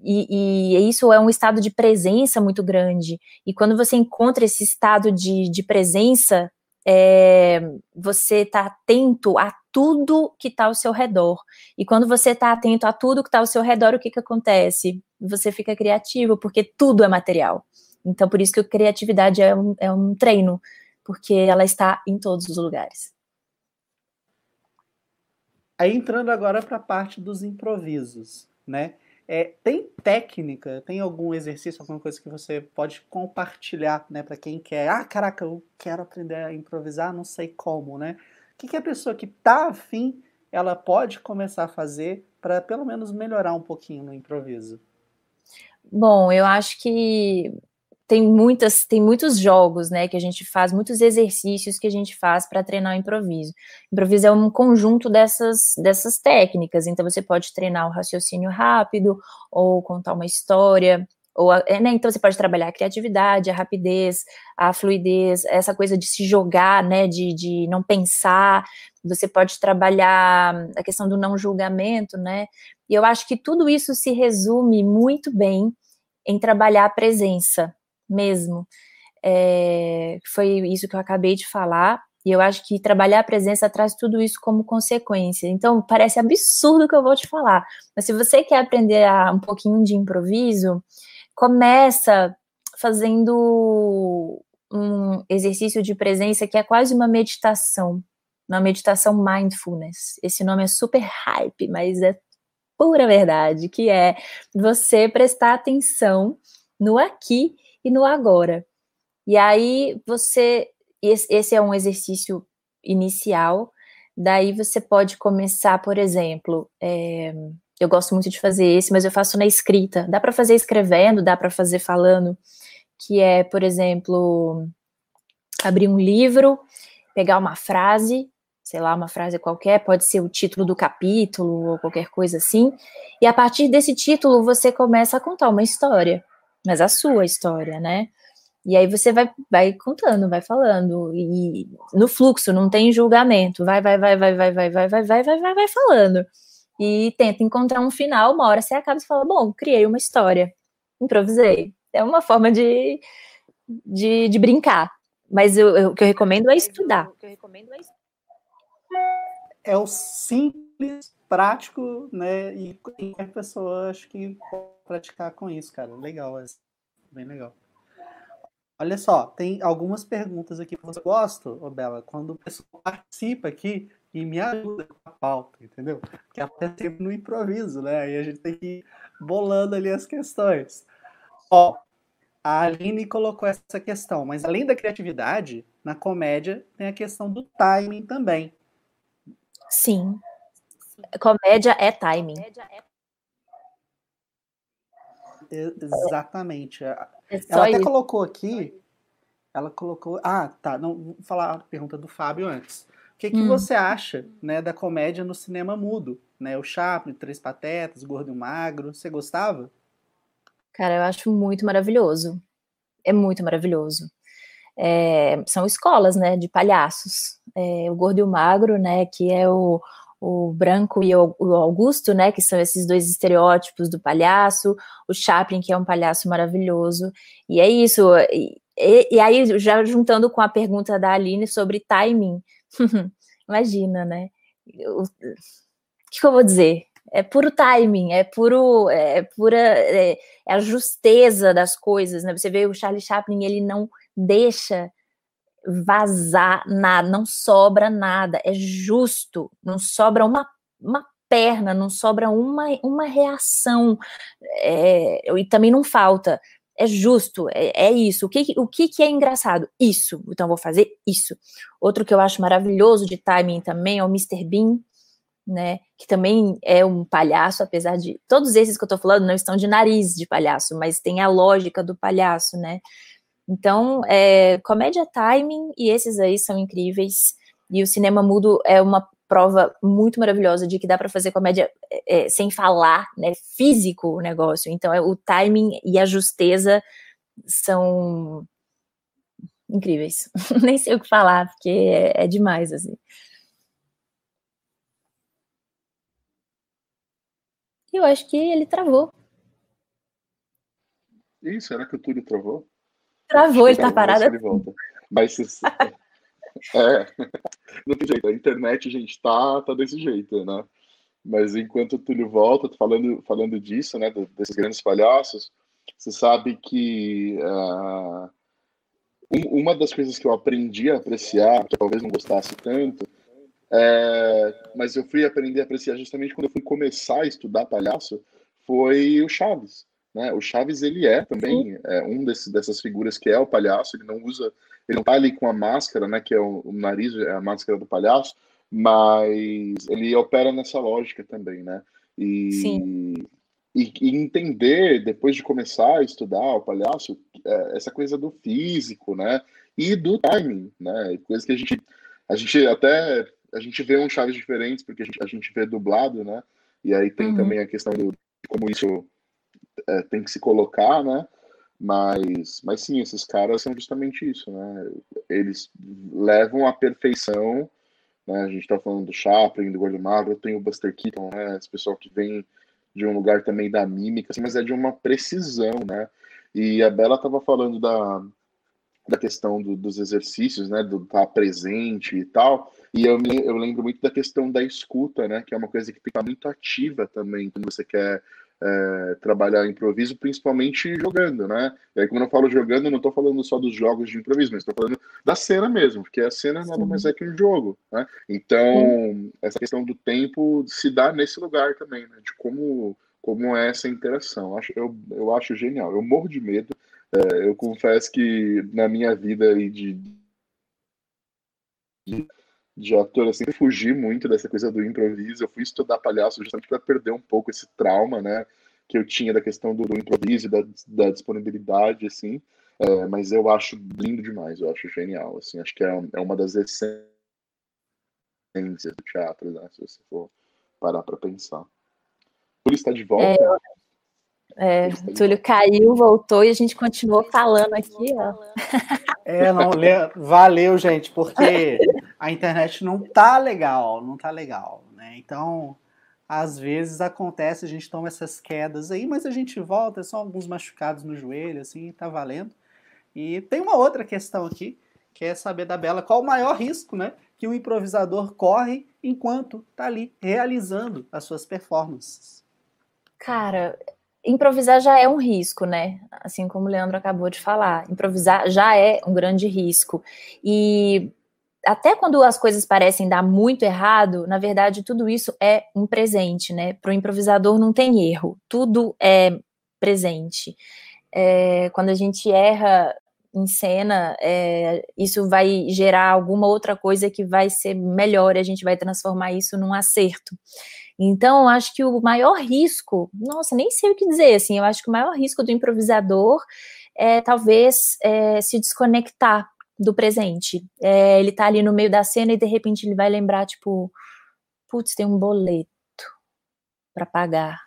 E, e, isso é um estado de presença muito grande. E quando você encontra esse estado de, de presença, é, você está atento a tudo que está ao seu redor. E quando você está atento a tudo que está ao seu redor, o que, que acontece? Você fica criativo, porque tudo é material. Então, por isso que a criatividade é um, é um treino, porque ela está em todos os lugares. Aí entrando agora para a parte dos improvisos, né? É, tem técnica, tem algum exercício, alguma coisa que você pode compartilhar, né, para quem quer? Ah, caraca, eu quero aprender a improvisar, não sei como, né? O que, que a pessoa que está afim, ela pode começar a fazer para pelo menos melhorar um pouquinho no improviso? Bom, eu acho que tem muitas, tem muitos jogos, né, que a gente faz, muitos exercícios que a gente faz para treinar o improviso. Improviso é um conjunto dessas, dessas técnicas, então você pode treinar o raciocínio rápido, ou contar uma história, Ou, é, né, então você pode trabalhar a criatividade, a rapidez, a fluidez, essa coisa de se jogar, né, de, de não pensar. Você pode trabalhar a questão do não julgamento, né? E eu acho que tudo isso se resume muito bem em trabalhar a presença mesmo. É, foi isso que eu acabei de falar. E eu acho que trabalhar a presença traz tudo isso como consequência. Então, parece absurdo o que eu vou te falar. Mas se você quer aprender a, um pouquinho de improviso, começa fazendo um exercício de presença que é quase uma meditação, uma meditação mindfulness. Esse nome é super hype, mas é pura verdade, que é você prestar atenção no aqui e no agora. E aí você esse é um exercício inicial. Daí você pode começar, por exemplo, é, eu gosto muito de fazer esse, mas eu faço na escrita. Dá para fazer escrevendo, dá para fazer falando, que é, por exemplo, abrir um livro, pegar uma frase, sei lá, uma frase qualquer, pode ser o título do capítulo ou qualquer coisa assim, e a partir desse título você começa a contar uma história, mas a sua história, né? E aí você vai, vai contando, vai falando, e no fluxo, não tem julgamento, vai, vai, vai, vai, vai, vai, vai, vai, vai, vai, vai, vai falando. E tenta encontrar um final, uma hora você acaba e fala, bom, criei uma história, improvisei. É uma forma de, de, de brincar. Mas eu, eu, o que eu recomendo é estudar. É o simples, prático, né? E qualquer pessoa acho que pode praticar com isso, cara. Legal, é bem legal. Olha só, tem algumas perguntas aqui que você gosta, ô Bela, quando o pessoal participa aqui e me ajuda com a pauta, entendeu? Porque até sempre no improviso, né? Aí a gente tem que ir bolando ali as questões. Ó, a Aline colocou essa questão, mas além da criatividade, na comédia tem a questão do timing também. Sim. Comédia é timing. Exatamente. É ela até isso. colocou aqui. Ela colocou. Ah, tá. Não, vou falar a pergunta do Fábio antes. O que, que hum. você acha né, da comédia no cinema mudo? Né? O Chaplin, Três Patetas, Gordo e Magro. Você gostava? Cara, eu acho muito maravilhoso. É muito maravilhoso. É, são escolas, né, de palhaços. É, o Gordo e o Magro, né, que é o, o branco e o, Augusto, né, que são esses dois estereótipos do palhaço, o Chaplin, que é um palhaço maravilhoso, e é isso, e, e aí já juntando com a pergunta da Aline sobre timing, imagina, né, o, que, que eu vou dizer? É puro timing, é puro, é pura, é, é a justeza das coisas, né, você vê o Charlie Chaplin, ele não deixa vazar nada, não sobra nada, é justo, não sobra uma, uma perna, não sobra uma, uma reação, é, e também não falta. É justo, é, é, isso. O, que, o que, que é engraçado? Isso. Então, vou fazer isso. Outro que eu acho maravilhoso de timing também é o Mr. Bean, né? Que também é um palhaço, apesar de. Todos esses que eu tô falando não estão de nariz de palhaço, mas tem a lógica do palhaço, né? Então, é, comédia timing, e esses aí são incríveis. E o cinema mudo é uma prova muito maravilhosa de que dá para fazer comédia é, é, sem falar, né? Físico o negócio. Então, é, o timing e a justeza são incríveis. Nem sei o que falar, porque é, é demais, assim. Eu acho que ele travou. Ih, será que o Túlio travou? Travou, ele tá parado. Ele volta. Mas é, não tem jeito, a internet, gente, tá, tá desse jeito, né? Mas enquanto o Túlio volta, falando, falando disso, né, desses grandes palhaços, você sabe que uh, uma das coisas que eu aprendi a apreciar, que talvez não gostasse tanto, é, mas eu fui aprender a apreciar justamente quando eu fui começar a estudar palhaço, foi o Chaves. Né? O Chaves ele é também é, um desse, dessas figuras que é o palhaço. Ele não usa, ele não tá ali com a máscara, né? Que é o, o nariz, é a máscara do palhaço, mas ele opera nessa lógica também, né? E, Sim. E, e entender depois de começar a estudar o palhaço é, essa coisa do físico, né? E do timing, né? Coisa que a gente a gente até a gente vê um Chaves diferentes porque a gente, a gente vê dublado, né? E aí tem uhum. também a questão do, como isso é, tem que se colocar, né? Mas, mas sim, esses caras são justamente isso, né? Eles levam à perfeição, né? A gente tá falando do Chaplin, do Gordo Magro, tem o Buster Keaton, né? Esse pessoal que vem de um lugar também da mímica, assim, mas é de uma precisão, né? E a Bela estava falando da, da questão do, dos exercícios, né, do estar presente e tal, e eu, me, eu lembro muito da questão da escuta, né, que é uma coisa que fica muito ativa também quando você quer é, trabalhar improviso, principalmente jogando, né? E aí, quando eu falo jogando, eu não estou falando só dos jogos de improviso, mas estou falando da cena mesmo, porque a cena nada mais é que um jogo, né? Então, essa questão do tempo se dá nesse lugar também, né? De como, como é essa interação. Eu acho, eu, eu acho genial. Eu morro de medo. É, eu confesso que na minha vida aí de, de de ator, assim, fugir muito dessa coisa do improviso. Eu fui estudar palhaço justamente para perder um pouco esse trauma, né, que eu tinha da questão do, do improviso, da, da disponibilidade, assim. É, mas eu acho lindo demais, eu acho genial, assim. Acho que é, é uma das essências do teatro, né, se você for parar para pensar. Túlio está de volta. É, é Túlio caiu, voltou e a gente continuou falando aqui, ó. É, não, valeu, gente, porque a internet não tá legal, não tá legal, né? Então, às vezes acontece, a gente toma essas quedas aí, mas a gente volta, é só alguns machucados no joelho, assim, tá valendo. E tem uma outra questão aqui, que é saber da Bela qual o maior risco, né, que o improvisador corre enquanto tá ali realizando as suas performances. Cara, improvisar já é um risco, né? Assim como o Leandro acabou de falar, improvisar já é um grande risco. E até quando as coisas parecem dar muito errado, na verdade, tudo isso é um presente, né? Para o improvisador não tem erro, tudo é presente. É, quando a gente erra em cena, é, isso vai gerar alguma outra coisa que vai ser melhor e a gente vai transformar isso num acerto. Então, eu acho que o maior risco, nossa, nem sei o que dizer, assim, eu acho que o maior risco do improvisador é talvez é, se desconectar do presente. É, ele tá ali no meio da cena e de repente ele vai lembrar, tipo, putz, tem um boleto para pagar.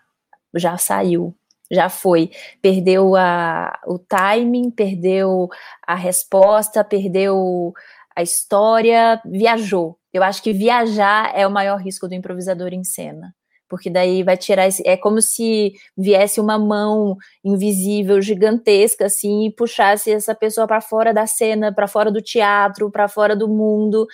Já saiu, já foi. Perdeu a, o timing, perdeu a resposta, perdeu a história, viajou. Eu acho que viajar é o maior risco do improvisador em cena porque daí vai tirar esse, é como se viesse uma mão invisível gigantesca assim e puxasse essa pessoa para fora da cena, para fora do teatro, para fora do mundo.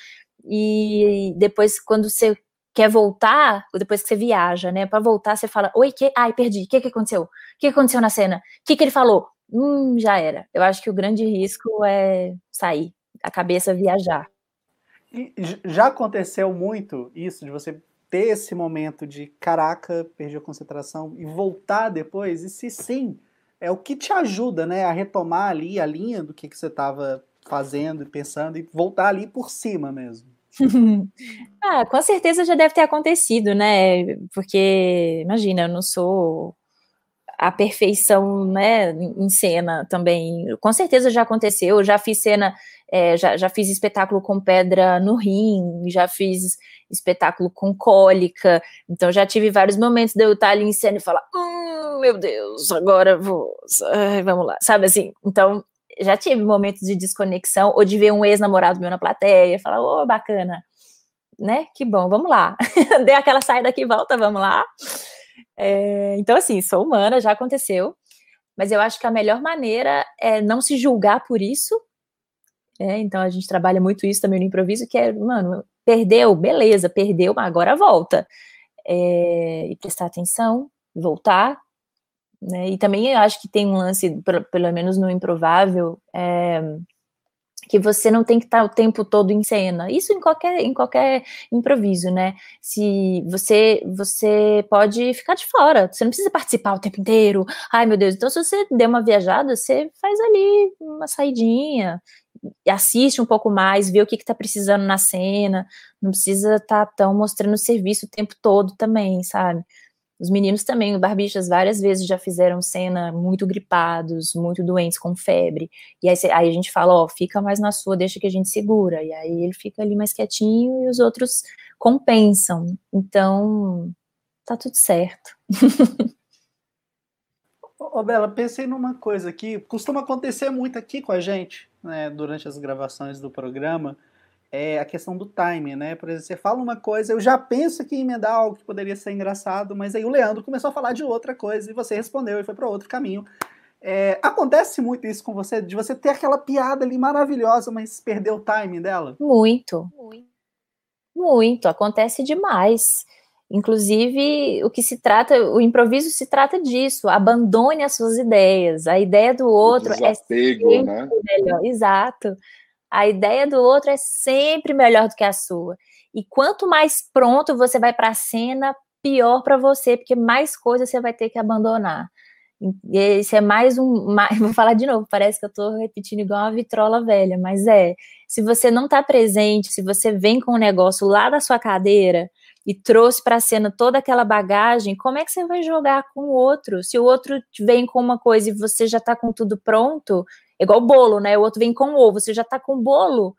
E depois quando você quer voltar, depois que você viaja, né, para voltar você fala: "Oi, que ai, perdi. O que que aconteceu? O que aconteceu na cena? O que que ele falou?" Hum, já era. Eu acho que o grande risco é sair, a cabeça viajar. Já aconteceu muito isso de você ter esse momento de caraca, perdi a concentração e voltar depois? E se sim, é o que te ajuda, né, a retomar ali a linha do que, que você estava fazendo e pensando e voltar ali por cima mesmo? ah, com certeza já deve ter acontecido, né? Porque, imagina, eu não sou a perfeição, né, em cena também. Com certeza já aconteceu, eu já fiz cena, é, já, já fiz espetáculo com pedra no rim, já fiz espetáculo com cólica, então já tive vários momentos de eu estar ali em cena e falar, hum, meu Deus, agora vou, ai, vamos lá, sabe assim, então já tive momentos de desconexão, ou de ver um ex-namorado meu na plateia, e falar, ô, oh, bacana, né, que bom, vamos lá, dei aquela saída aqui, volta, vamos lá, é, então assim, sou humana, já aconteceu, mas eu acho que a melhor maneira é não se julgar por isso, é, então a gente trabalha muito isso também no improviso, que é, mano, Perdeu, beleza, perdeu, mas agora volta. É, e prestar atenção, voltar. Né? E também eu acho que tem um lance, pelo, pelo menos no improvável, é, que você não tem que estar o tempo todo em cena. Isso em qualquer, em qualquer improviso, né? Se você você pode ficar de fora, você não precisa participar o tempo inteiro. Ai, meu Deus. Então, se você der uma viajada, você faz ali uma saidinha, assiste um pouco mais, vê o que está precisando na cena, não precisa estar tá tão mostrando serviço o tempo todo também, sabe? Os meninos também, Barbichas, várias vezes já fizeram cena muito gripados, muito doentes, com febre. E aí, aí, a gente fala, ó, fica mais na sua, deixa que a gente segura. E aí ele fica ali mais quietinho e os outros compensam. Então, tá tudo certo. Ô, Bela, pensei numa coisa aqui, costuma acontecer muito aqui com a gente, né, durante as gravações do programa, é a questão do timing, né? Por exemplo, você fala uma coisa, eu já penso que emendar algo que poderia ser engraçado, mas aí o Leandro começou a falar de outra coisa e você respondeu e foi para outro caminho. É, acontece muito isso com você, de você ter aquela piada ali maravilhosa, mas perder o timing dela? Muito. Muito. Acontece demais. Inclusive, o que se trata, o improviso se trata disso. Abandone as suas ideias. A ideia do outro é sempre né? melhor. Exato. A ideia do outro é sempre melhor do que a sua. E quanto mais pronto você vai para a cena, pior para você, porque mais coisas você vai ter que abandonar. Esse é mais um. Mais, vou falar de novo, parece que eu estou repetindo igual uma vitrola velha, mas é. Se você não está presente, se você vem com o negócio lá da sua cadeira, e trouxe para a cena toda aquela bagagem, como é que você vai jogar com o outro? Se o outro vem com uma coisa e você já está com tudo pronto, é igual bolo, né? O outro vem com ovo, você já está com o bolo.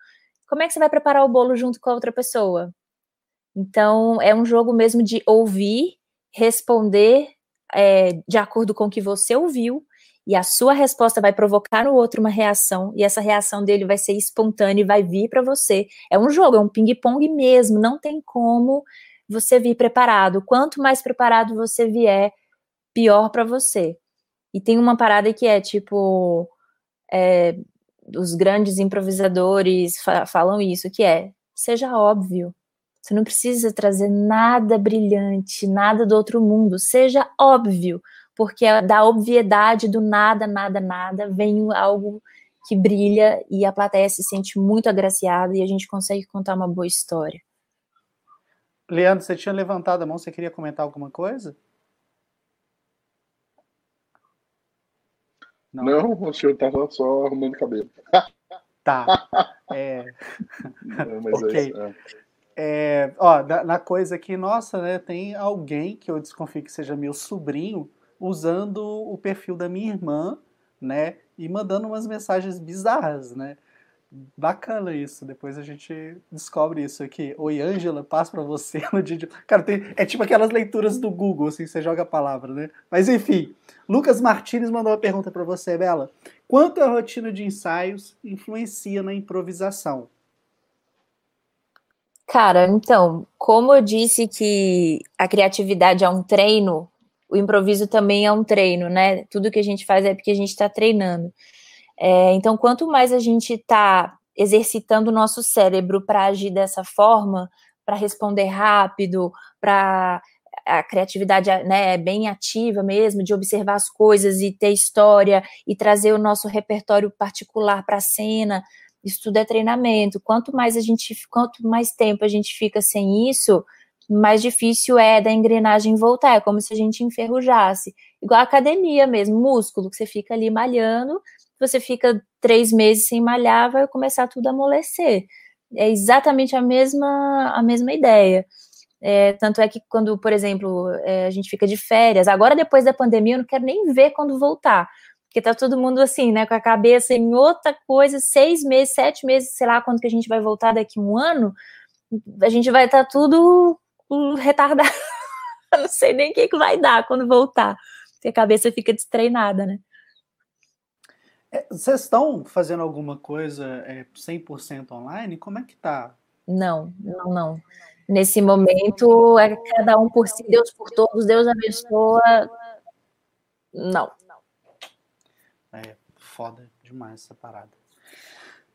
Como é que você vai preparar o bolo junto com a outra pessoa? Então, é um jogo mesmo de ouvir, responder é, de acordo com o que você ouviu, e a sua resposta vai provocar no outro uma reação, e essa reação dele vai ser espontânea e vai vir para você. É um jogo, é um ping-pong mesmo, não tem como você vir preparado. Quanto mais preparado você vier, pior para você. E tem uma parada que é tipo. É, os grandes improvisadores fa falam isso, que é seja óbvio. Você não precisa trazer nada brilhante, nada do outro mundo. Seja óbvio, porque é da obviedade do nada, nada, nada, vem algo que brilha e a plateia se sente muito agraciada e a gente consegue contar uma boa história. Leandro, você tinha levantado a mão, você queria comentar alguma coisa? Não, Não o senhor estava só arrumando cabelo. Tá. É... Não, mas ok. É isso, é. É, ó, na, na, coisa aqui, nossa, né, tem alguém que eu desconfio que seja meu sobrinho usando o perfil da minha irmã, né, e mandando umas mensagens bizarras, né. Bacana isso. Depois a gente descobre isso aqui. Oi, Ângela, passo para você no dia. Cara, tem... é tipo aquelas leituras do Google, assim, você joga a palavra, né? Mas enfim, Lucas Martins mandou uma pergunta para você, Bela. Quanto a rotina de ensaios influencia na improvisação? Cara, então, como eu disse que a criatividade é um treino, o improviso também é um treino, né? Tudo que a gente faz é porque a gente está treinando. É, então, quanto mais a gente está exercitando o nosso cérebro para agir dessa forma, para responder rápido, para a criatividade né, bem ativa mesmo, de observar as coisas e ter história e trazer o nosso repertório particular para a cena. Isso tudo é treinamento. Quanto mais a gente, quanto mais tempo a gente fica sem isso, mais difícil é da engrenagem voltar. É como se a gente enferrujasse. Igual a academia mesmo, músculo, que você fica ali malhando, você fica três meses sem malhar, vai começar tudo a amolecer. É exatamente a mesma, a mesma ideia. É, tanto é que quando, por exemplo, é, a gente fica de férias, agora depois da pandemia eu não quero nem ver quando voltar, porque tá todo mundo assim, né, com a cabeça em outra coisa, seis meses, sete meses, sei lá quando que a gente vai voltar daqui um ano, a gente vai estar tá tudo retardado, eu não sei nem o que, que vai dar quando voltar, porque a cabeça fica destreinada, né. É, vocês estão fazendo alguma coisa é, 100% online? Como é que tá? Não, não, não. Nesse momento, é cada um por si, Deus por todos, Deus abençoa. Não. É foda demais essa parada.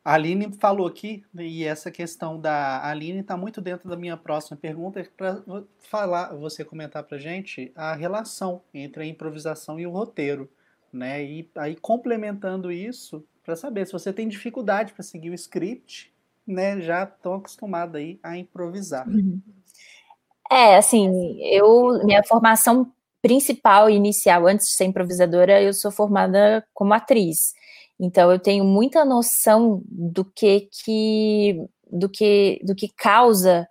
A Aline falou aqui, e essa questão da Aline está muito dentro da minha próxima pergunta, para falar, você comentar para gente a relação entre a improvisação e o roteiro né? E aí complementando isso, para saber se você tem dificuldade para seguir o script, né? Já estão acostumados aí a improvisar. É, assim, eu minha formação principal e inicial antes de ser improvisadora, eu sou formada como atriz. Então eu tenho muita noção do que que do que do que causa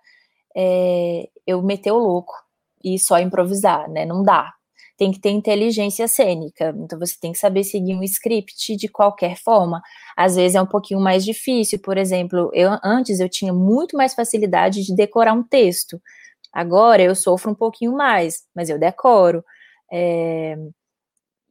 é, eu meter o louco e só improvisar, né? Não dá tem que ter inteligência cênica. Então você tem que saber seguir um script de qualquer forma. Às vezes é um pouquinho mais difícil, por exemplo, eu antes eu tinha muito mais facilidade de decorar um texto. Agora eu sofro um pouquinho mais, mas eu decoro. É,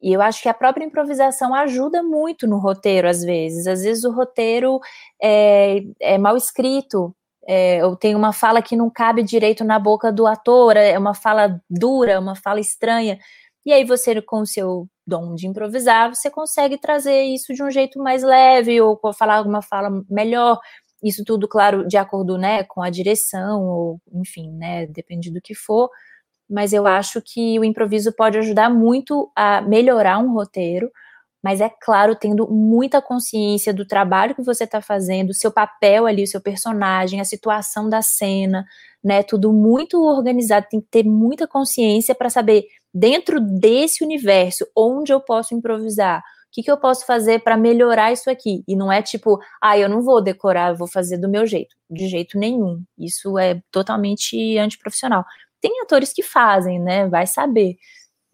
E eu acho que a própria improvisação ajuda muito no roteiro, às vezes. Às vezes o roteiro é, é mal escrito, é, eu tenho uma fala que não cabe direito na boca do ator, é uma fala dura, uma fala estranha. E aí você, com o seu dom de improvisar, você consegue trazer isso de um jeito mais leve, ou falar alguma fala melhor. Isso tudo, claro, de acordo né, com a direção, ou enfim, né, depende do que for mas eu acho que o improviso pode ajudar muito a melhorar um roteiro, mas é claro, tendo muita consciência do trabalho que você está fazendo, seu papel ali, o seu personagem, a situação da cena, né? Tudo muito organizado, tem que ter muita consciência para saber, dentro desse universo, onde eu posso improvisar. O que, que eu posso fazer para melhorar isso aqui? E não é tipo, ah, eu não vou decorar, eu vou fazer do meu jeito. De jeito nenhum. Isso é totalmente antiprofissional. Tem atores que fazem, né? Vai saber.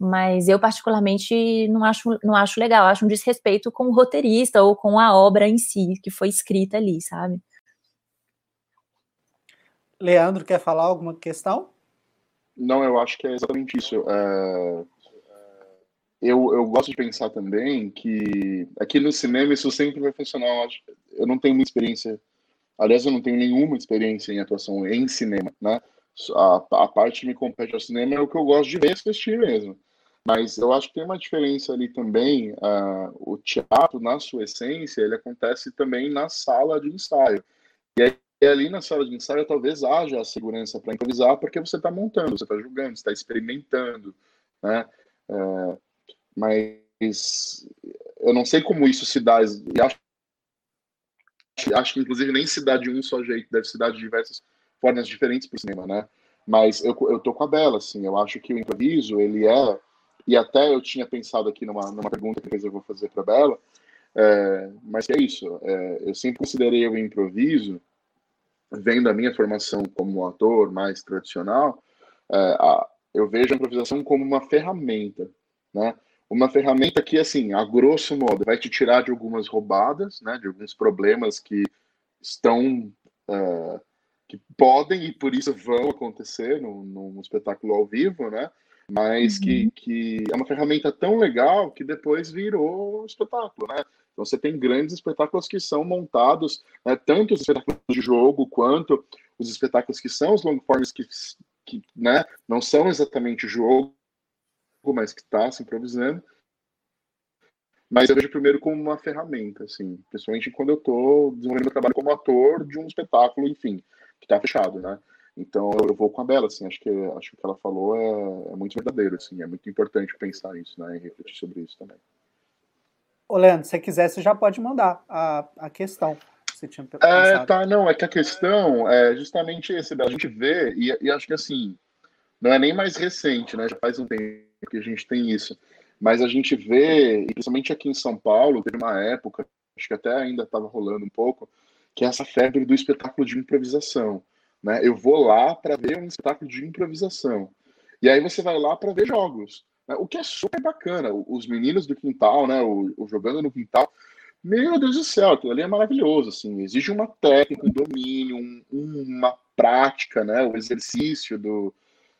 Mas eu, particularmente, não acho, não acho legal. Acho um desrespeito com o roteirista ou com a obra em si, que foi escrita ali, sabe? Leandro, quer falar alguma questão? Não, eu acho que é exatamente isso. É... Eu, eu gosto de pensar também que aqui no cinema isso sempre vai funcionar. Eu não tenho muita experiência, aliás, eu não tenho nenhuma experiência em atuação em cinema, né? a, a parte que me compete ao cinema é o que eu gosto de ver assistir mesmo. Mas eu acho que tem uma diferença ali também. Uh, o teatro, na sua essência, ele acontece também na sala de ensaio. E aí, ali na sala de ensaio, talvez haja a segurança para improvisar, porque você está montando, você está julgando, está experimentando. Né? Uh, mas eu não sei como isso se dá. Acho, acho que, inclusive, nem se dá de um só jeito, deve se dar de diversas formas diferentes para o cinema, né? Mas eu, eu tô com a Bela, assim, eu acho que o improviso, ele é, e até eu tinha pensado aqui numa, numa pergunta que eu vou fazer para Bela, é, mas é isso, é, eu sempre considerei o improviso, vendo a minha formação como ator mais tradicional, é, a, eu vejo a improvisação como uma ferramenta, né? Uma ferramenta que, assim, a grosso modo, vai te tirar de algumas roubadas, né? De alguns problemas que estão uh, que podem e por isso vão acontecer num, num espetáculo ao vivo, né? Mas uhum. que, que é uma ferramenta tão legal que depois virou espetáculo, né? Então você tem grandes espetáculos que são montados, né, tanto os espetáculos de jogo quanto os espetáculos que são os long forms que, que né, não são exatamente jogo, mas que está se improvisando. Mas eu vejo primeiro como uma ferramenta, assim, principalmente quando eu estou desenvolvendo meu trabalho como ator de um espetáculo, enfim que tá fechado, né? Então eu vou com a Bela, assim, acho que acho que o que ela falou é, é, muito verdadeiro, assim, é muito importante pensar isso, né, e refletir sobre isso também. Ô, Leandro, se quiser, você já pode mandar a, a questão. Você tinha é, tá, não, é que a questão é justamente esse, a gente vê, e, e acho que assim, não é nem mais recente, né, já faz um tempo que a gente tem isso, mas a gente vê, e principalmente aqui em São Paulo, teve uma época, acho que até ainda estava rolando um pouco, que é essa febre do espetáculo de improvisação. Né? Eu vou lá para ver um espetáculo de improvisação. E aí você vai lá para ver jogos. Né? O que é super bacana. Os meninos do quintal, né? o, o jogando no quintal. Meu Deus do céu, aquilo ali é maravilhoso. Assim, exige uma técnica, um domínio, um, uma prática, né? o exercício do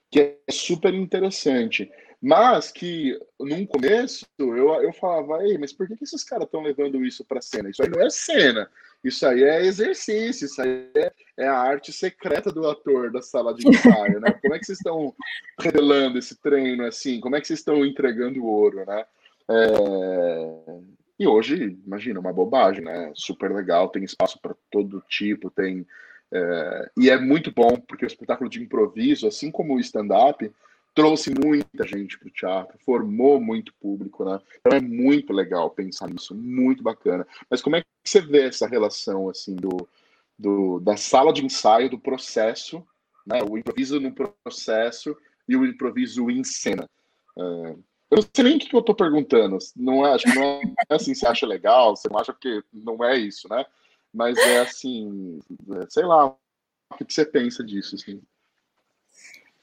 que é super interessante. Mas que, num começo, eu, eu falava, Ei, mas por que, que esses caras estão levando isso para cena? Isso aí não é cena. Isso aí é exercício, isso aí é, é, a arte secreta do ator da sala de ensaio, né? Como é que vocês estão revelando esse treino assim? Como é que vocês estão entregando o ouro, né? É... E hoje, imagina, uma bobagem, né? Super legal, tem espaço para todo tipo, tem. É... E é muito bom, porque o espetáculo de improviso, assim como o stand-up, trouxe muita gente para o teatro, formou muito público, né? Então é muito legal pensar nisso, muito bacana. Mas como é que você vê essa relação assim do, do da sala de ensaio, do processo, né? O improviso no processo e o improviso em cena. Uh, eu não sei nem o que eu estou perguntando. Não é, acho que não é assim, você acha legal, você não acha que não é isso, né? Mas é assim, sei lá, o que você pensa disso, assim?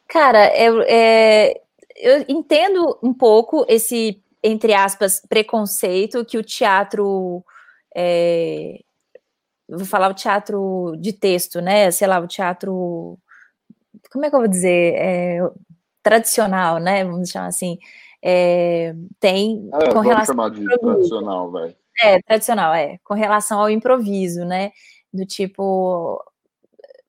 Cara, eu, é, eu entendo um pouco esse, entre aspas, preconceito que o teatro. É, vou falar o teatro de texto, né? Sei lá, o teatro. Como é que eu vou dizer? É, tradicional, né? Vamos chamar assim. é, tem é, com relação chamar de tradicional, vai. É, tradicional, é, com relação ao improviso, né? Do tipo,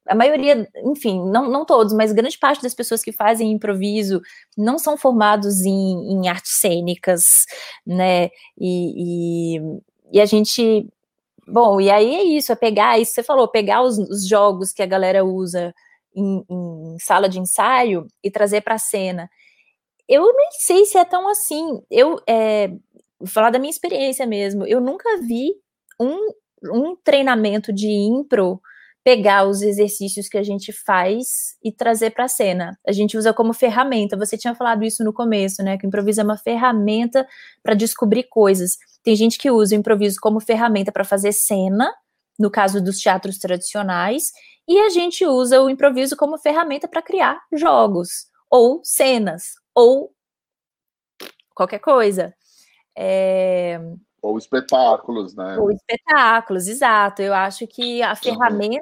a maioria, enfim, não, não todos, mas grande parte das pessoas que fazem improviso não são formados em, em artes cênicas, né? E, e, e, a gente. Bom, e aí é isso, é pegar, isso você falou, pegar os, os jogos que a galera usa em, em sala de ensaio e trazer para cena. Eu nem sei se é tão assim. Eu é, vou falar da minha experiência mesmo. Eu nunca vi um, um treinamento de impro pegar os exercícios que a gente faz e trazer para a cena. A gente usa como ferramenta. Você tinha falado isso no começo, né? Que o improviso é uma ferramenta para descobrir coisas. Tem gente que usa o improviso como ferramenta para fazer cena, no caso dos teatros tradicionais, e a gente usa o improviso como ferramenta para criar jogos, ou cenas, ou qualquer coisa. É, ou espetáculos, né? Ou espetáculos, exato. Eu acho que a ferramenta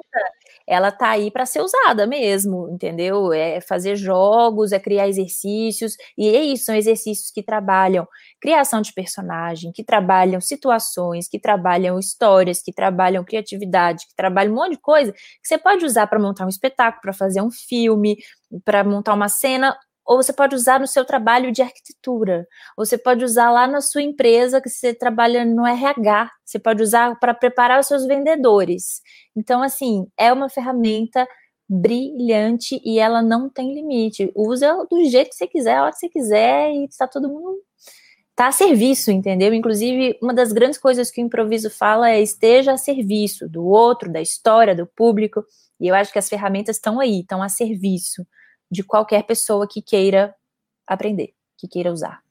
ela tá aí para ser usada mesmo, entendeu? É fazer jogos, é criar exercícios, e é isso, são exercícios que trabalham criação de personagem, que trabalham situações, que trabalham histórias, que trabalham criatividade, que trabalham um monte de coisa que você pode usar para montar um espetáculo, para fazer um filme, para montar uma cena, ou você pode usar no seu trabalho de arquitetura, você pode usar lá na sua empresa que você trabalha no RH, você pode usar para preparar os seus vendedores. Então, assim, é uma ferramenta brilhante e ela não tem limite. Usa do jeito que você quiser, a hora que você quiser e está todo mundo tá a serviço, entendeu? Inclusive, uma das grandes coisas que o improviso fala é esteja a serviço do outro, da história, do público. E eu acho que as ferramentas estão aí, estão a serviço de qualquer pessoa que queira aprender, que queira usar.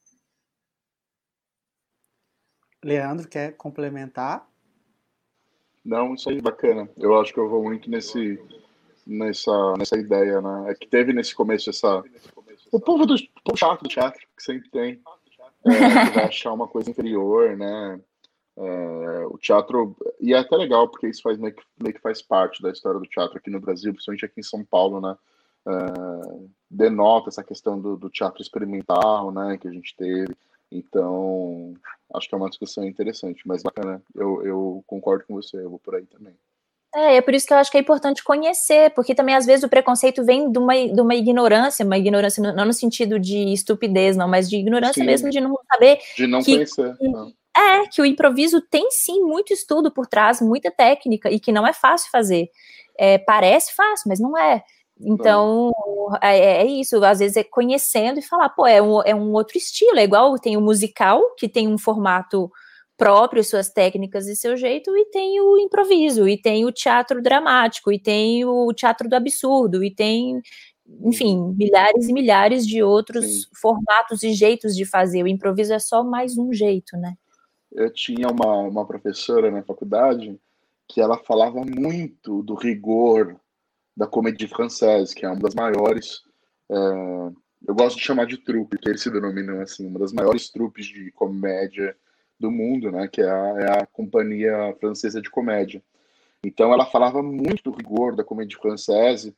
Leandro, quer complementar? Não, isso aí é bacana. Eu acho que eu vou muito nesse, nessa, nessa ideia, né? É que teve nesse começo essa. O povo do chato do teatro, que sempre tem, é, vai achar uma coisa inferior, né? É, o teatro. E é até legal, porque isso faz meio que, meio que faz parte da história do teatro aqui no Brasil, principalmente aqui em São Paulo, né? Uh, denota essa questão do, do, teatro experimental, né, que a gente teve. Então, acho que é uma discussão interessante, mas bacana. Eu, eu concordo com você, eu vou por aí também. É, é por isso que eu acho que é importante conhecer, porque também às vezes o preconceito vem de uma, de uma ignorância, uma ignorância não no sentido de estupidez, não, mas de ignorância sim, mesmo de não saber. De não que, conhecer. Que, não. É, que o improviso tem sim muito estudo por trás, muita técnica, e que não é fácil fazer. É, parece fácil, mas não é. Então, é, é, isso, às vezes é conhecendo e falar, pô, é um, é um outro estilo, é igual tem o musical, que tem um formato próprio, suas técnicas e seu jeito, e tem o improviso, e tem o teatro dramático, e tem o teatro do absurdo, e tem, enfim, milhares e milhares de outros Sim. formatos e jeitos de fazer. O improviso é só mais um jeito, né? Eu tinha uma, uma professora na faculdade que ela falava muito do rigor da Comédie Française, que é uma das maiores. É, eu gosto de chamar de trupe, que eles se denominam assim, uma das maiores trupes de comédia do mundo, né? Que é a, é a Companhia Francesa de Comédia. Então ela falava muito do rigor da Comédie Française,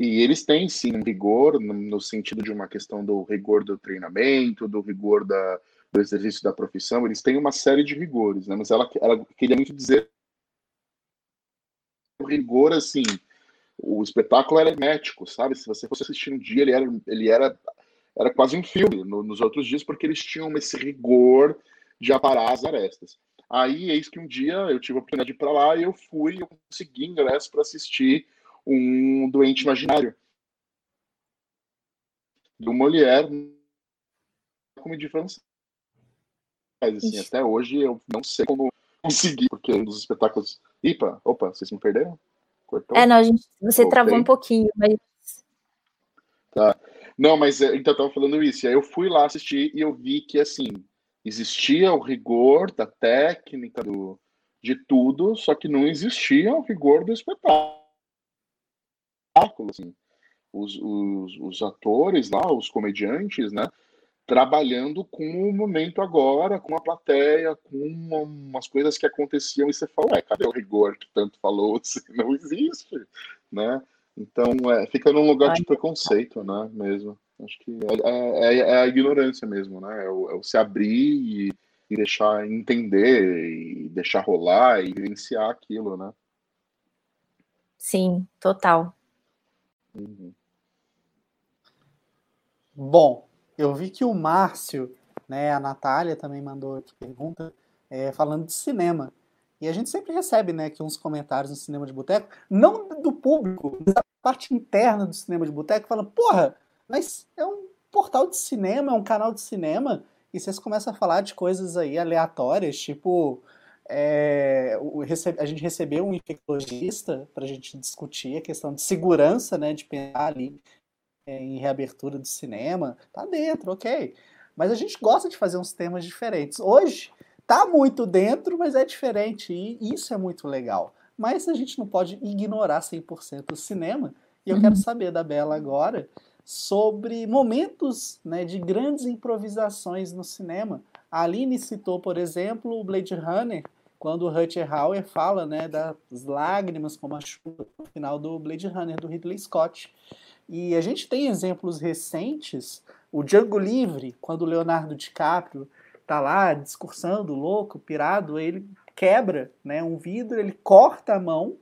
e eles têm sim um rigor no, no, sentido de uma questão do rigor do treinamento, do rigor da, do exercício da profissão, eles têm uma série de rigores, né? Mas ela, ela queria muito dizer o rigor assim o espetáculo era hermético, sabe? Se você fosse assistir um dia, ele era, ele era, era quase um filme no, nos outros dias, porque eles tinham esse rigor de aparar as arestas. Aí, eis que um dia eu tive a oportunidade de ir para lá e eu fui e eu consegui ingresso para assistir um Doente Imaginário do Molière como de francês. Assim, até hoje eu não sei como conseguir, porque um dos espetáculos. Ipa, opa, vocês me perderam? É, não, a gente, você Voltei. travou um pouquinho, mas. Tá. Não, mas é, então eu tava falando isso. E aí eu fui lá assistir e eu vi que, assim, existia o rigor da técnica, do, de tudo, só que não existia o rigor do espetáculo. Assim. Os, os, os atores lá, os comediantes, né? Trabalhando com o momento agora, com a plateia, com uma, umas coisas que aconteciam e você fala, ué, cadê o rigor que tanto falou? Assim, não existe, né? Então, é, fica num lugar de preconceito, né, mesmo. Acho que é, é, é, é a ignorância mesmo, né? É o, é o se abrir e, e, deixar entender, e deixar rolar e vivenciar aquilo, né? Sim, total. Uhum. Bom, eu vi que o Márcio, né, a Natália também mandou aqui pergunta, é, falando de cinema. E a gente sempre recebe, né, aqui uns comentários no Cinema de Boteco, não do público, mas da parte interna do Cinema de Boteco, falando, porra, mas é um portal de cinema, é um canal de cinema, e vocês começam a falar de coisas aí aleatórias, tipo, é, a gente recebeu um infectologista para a gente discutir a questão de segurança, né, de pensar ali em reabertura do cinema, tá dentro, ok. Mas a gente gosta de fazer uns temas diferentes. Hoje, tá muito dentro, mas é diferente. E isso é muito legal. Mas a gente não pode ignorar 100% o cinema. E eu uhum. quero saber da Bela agora sobre momentos né, de grandes improvisações no cinema. A Aline citou, por exemplo, o Blade Runner, quando o Rutger Hauer fala né, das lágrimas como a chuva no final do Blade Runner, do Ridley Scott. E a gente tem exemplos recentes, o Django Livre, quando o Leonardo DiCaprio tá lá discursando, louco, pirado, ele quebra né, um vidro, ele corta a mão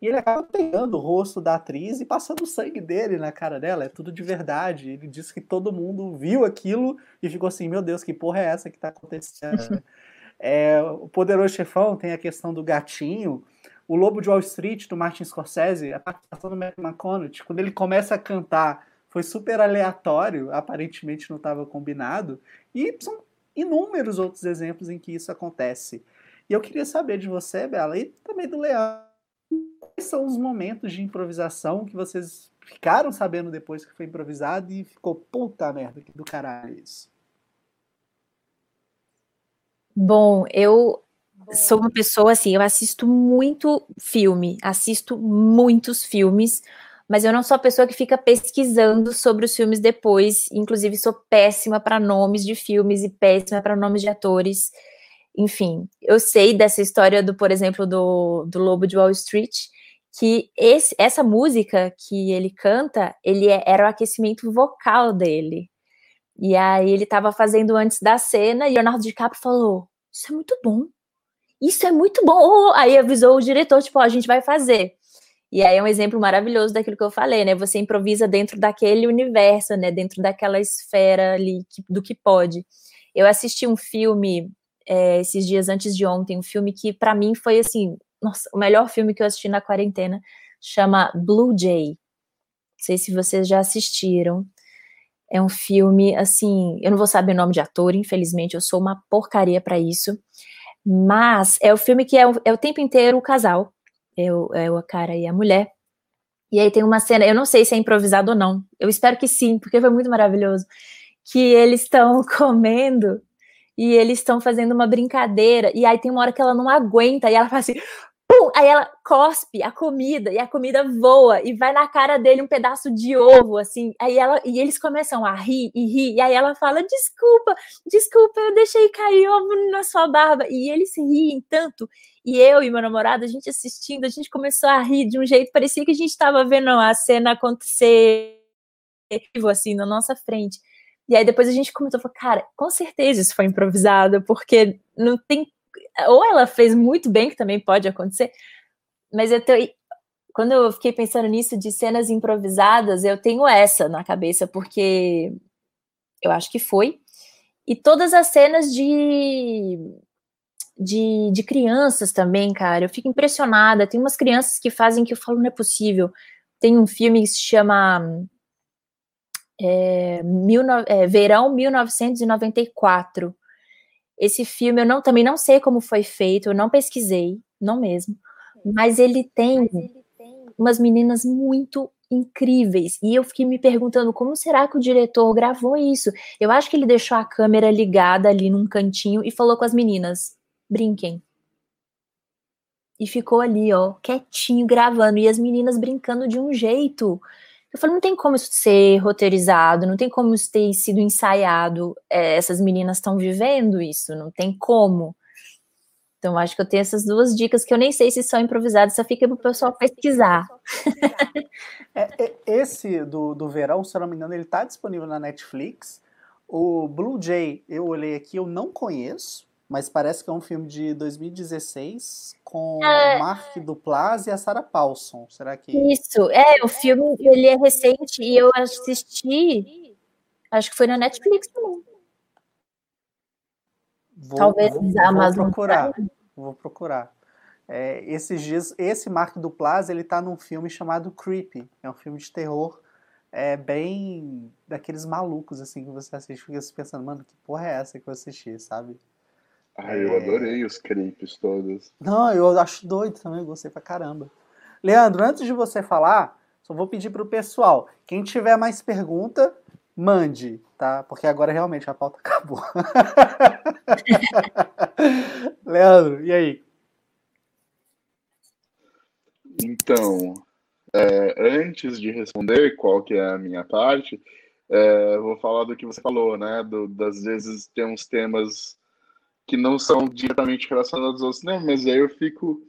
e ele acaba pegando o rosto da atriz e passando o sangue dele na cara dela. É tudo de verdade. Ele disse que todo mundo viu aquilo e ficou assim: meu Deus, que porra é essa que tá acontecendo? é, o Poderoso Chefão tem a questão do gatinho. O Lobo de Wall Street, do Martin Scorsese, a participação do Matthew McConaughey, quando ele começa a cantar, foi super aleatório, aparentemente não estava combinado. E são inúmeros outros exemplos em que isso acontece. E eu queria saber de você, Bela, e também do Leandro, quais são os momentos de improvisação que vocês ficaram sabendo depois que foi improvisado e ficou puta merda do caralho isso? Bom, eu sou uma pessoa assim, eu assisto muito filme, assisto muitos filmes, mas eu não sou a pessoa que fica pesquisando sobre os filmes depois. Inclusive, sou péssima para nomes de filmes e péssima para nomes de atores. Enfim, eu sei dessa história do, por exemplo, do, do Lobo de Wall Street, que esse, essa música que ele canta, ele é, era o aquecimento vocal dele. E aí ele estava fazendo antes da cena e Leonardo DiCaprio falou: "Isso é muito bom. Isso é muito bom". Aí avisou o diretor, tipo, a gente vai fazer. E aí é um exemplo maravilhoso daquilo que eu falei, né? Você improvisa dentro daquele universo, né? Dentro daquela esfera ali que, do que pode. Eu assisti um filme é, esses dias antes de ontem, um filme que para mim foi assim, nossa, o melhor filme que eu assisti na quarentena, chama Blue Jay. Não sei se vocês já assistiram. É um filme assim, eu não vou saber o nome de ator, infelizmente, eu sou uma porcaria para isso. Mas é o filme que é o, é o tempo inteiro o casal é o, é o cara e a mulher. E aí tem uma cena, eu não sei se é improvisado ou não, eu espero que sim, porque foi muito maravilhoso, que eles estão comendo e eles estão fazendo uma brincadeira, e aí tem uma hora que ela não aguenta, e ela fala assim, pum, aí ela cospe a comida e a comida voa e vai na cara dele um pedaço de ovo, assim. Aí ela e eles começam a rir e rir, e aí ela fala: "Desculpa, desculpa, eu deixei cair ovo na sua barba". E eles riem tanto. E eu e meu namorado, a gente assistindo, a gente começou a rir de um jeito, parecia que a gente estava vendo a cena acontecer assim na nossa frente. E aí depois a gente comentou, falou, cara, com certeza isso foi improvisado, porque não tem ou ela fez muito bem, que também pode acontecer, mas eu tenho, quando eu fiquei pensando nisso de cenas improvisadas, eu tenho essa na cabeça, porque eu acho que foi. E todas as cenas de, de, de crianças também, cara, eu fico impressionada. Tem umas crianças que fazem que eu falo, não é possível. Tem um filme que se chama é, mil, é, Verão 1994 esse filme eu não, também não sei como foi feito, eu não pesquisei, não mesmo. Mas ele tem, umas meninas muito incríveis. E eu fiquei me perguntando como será que o diretor gravou isso? Eu acho que ele deixou a câmera ligada ali num cantinho e falou com as meninas: brinquem. E ficou ali, ó, quietinho gravando. E as meninas brincando de um jeito eu falei, não tem como isso ser roteirizado, não tem como isso ter sido ensaiado. É, essas meninas estão vivendo isso, não tem como. Então, acho que eu tenho essas duas dicas que eu nem sei se são improvisadas, só fica para o pessoal pesquisar. é, é, esse do, do verão, se eu não me engano, ele está disponível na Netflix. O Blue Jay, eu olhei aqui, eu não conheço, mas parece que é um filme de 2016 com é... o Mark Duplass e a Sarah Paulson. Será que Isso, é, o filme ele é recente e eu assisti, acho que foi na Netflix também. Vou, Talvez vou, a Amazon. Vou procurar. Vou procurar. É, esses dias, esse Mark Duplass, ele tá num filme chamado Creepy. É um filme de terror é bem daqueles malucos, assim, que você assiste fica pensando, mano, que porra é essa que eu assisti, sabe? Ah, eu é... adorei os creeps todos. Não, eu acho doido também, gostei pra caramba. Leandro, antes de você falar, só vou pedir pro pessoal, quem tiver mais pergunta, mande, tá? Porque agora realmente a pauta acabou. Leandro, e aí? Então, é, antes de responder qual que é a minha parte, é, vou falar do que você falou, né? Do, das vezes tem uns temas que não são diretamente relacionados ao cinema, mas aí eu fico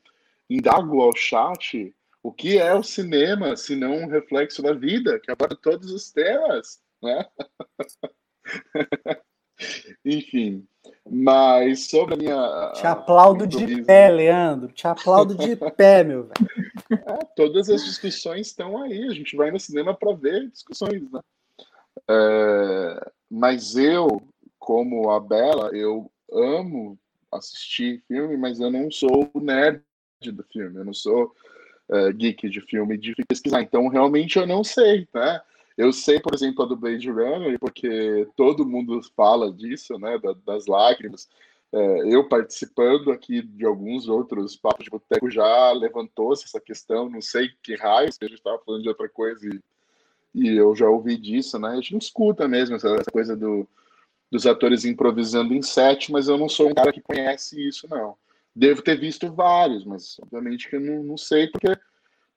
indago ao chat o que é o cinema se não um reflexo da vida, que aborda todos os temas né? Enfim, mas sobre a minha. Te aplaudo de pé, Leandro. Te aplaudo de pé, meu velho. É, todas as discussões estão aí. A gente vai no cinema para ver discussões, né? É, mas eu, como a Bela, eu amo assistir filme, mas eu não sou nerd do filme. Eu não sou é, geek de filme de pesquisar. Então, realmente, eu não sei, né? Eu sei, por exemplo, a do Blade Runner, porque todo mundo fala disso, né, das lágrimas. É, eu participando aqui de alguns outros papos de boteco já levantou-se essa questão, não sei que raios, que a gente estava falando de outra coisa e, e, eu já ouvi disso, né? A gente escuta mesmo essa, essa coisa do, dos atores improvisando em set, mas eu não sou um cara que conhece isso, não. Devo ter visto vários, mas obviamente que eu não, não sei, porque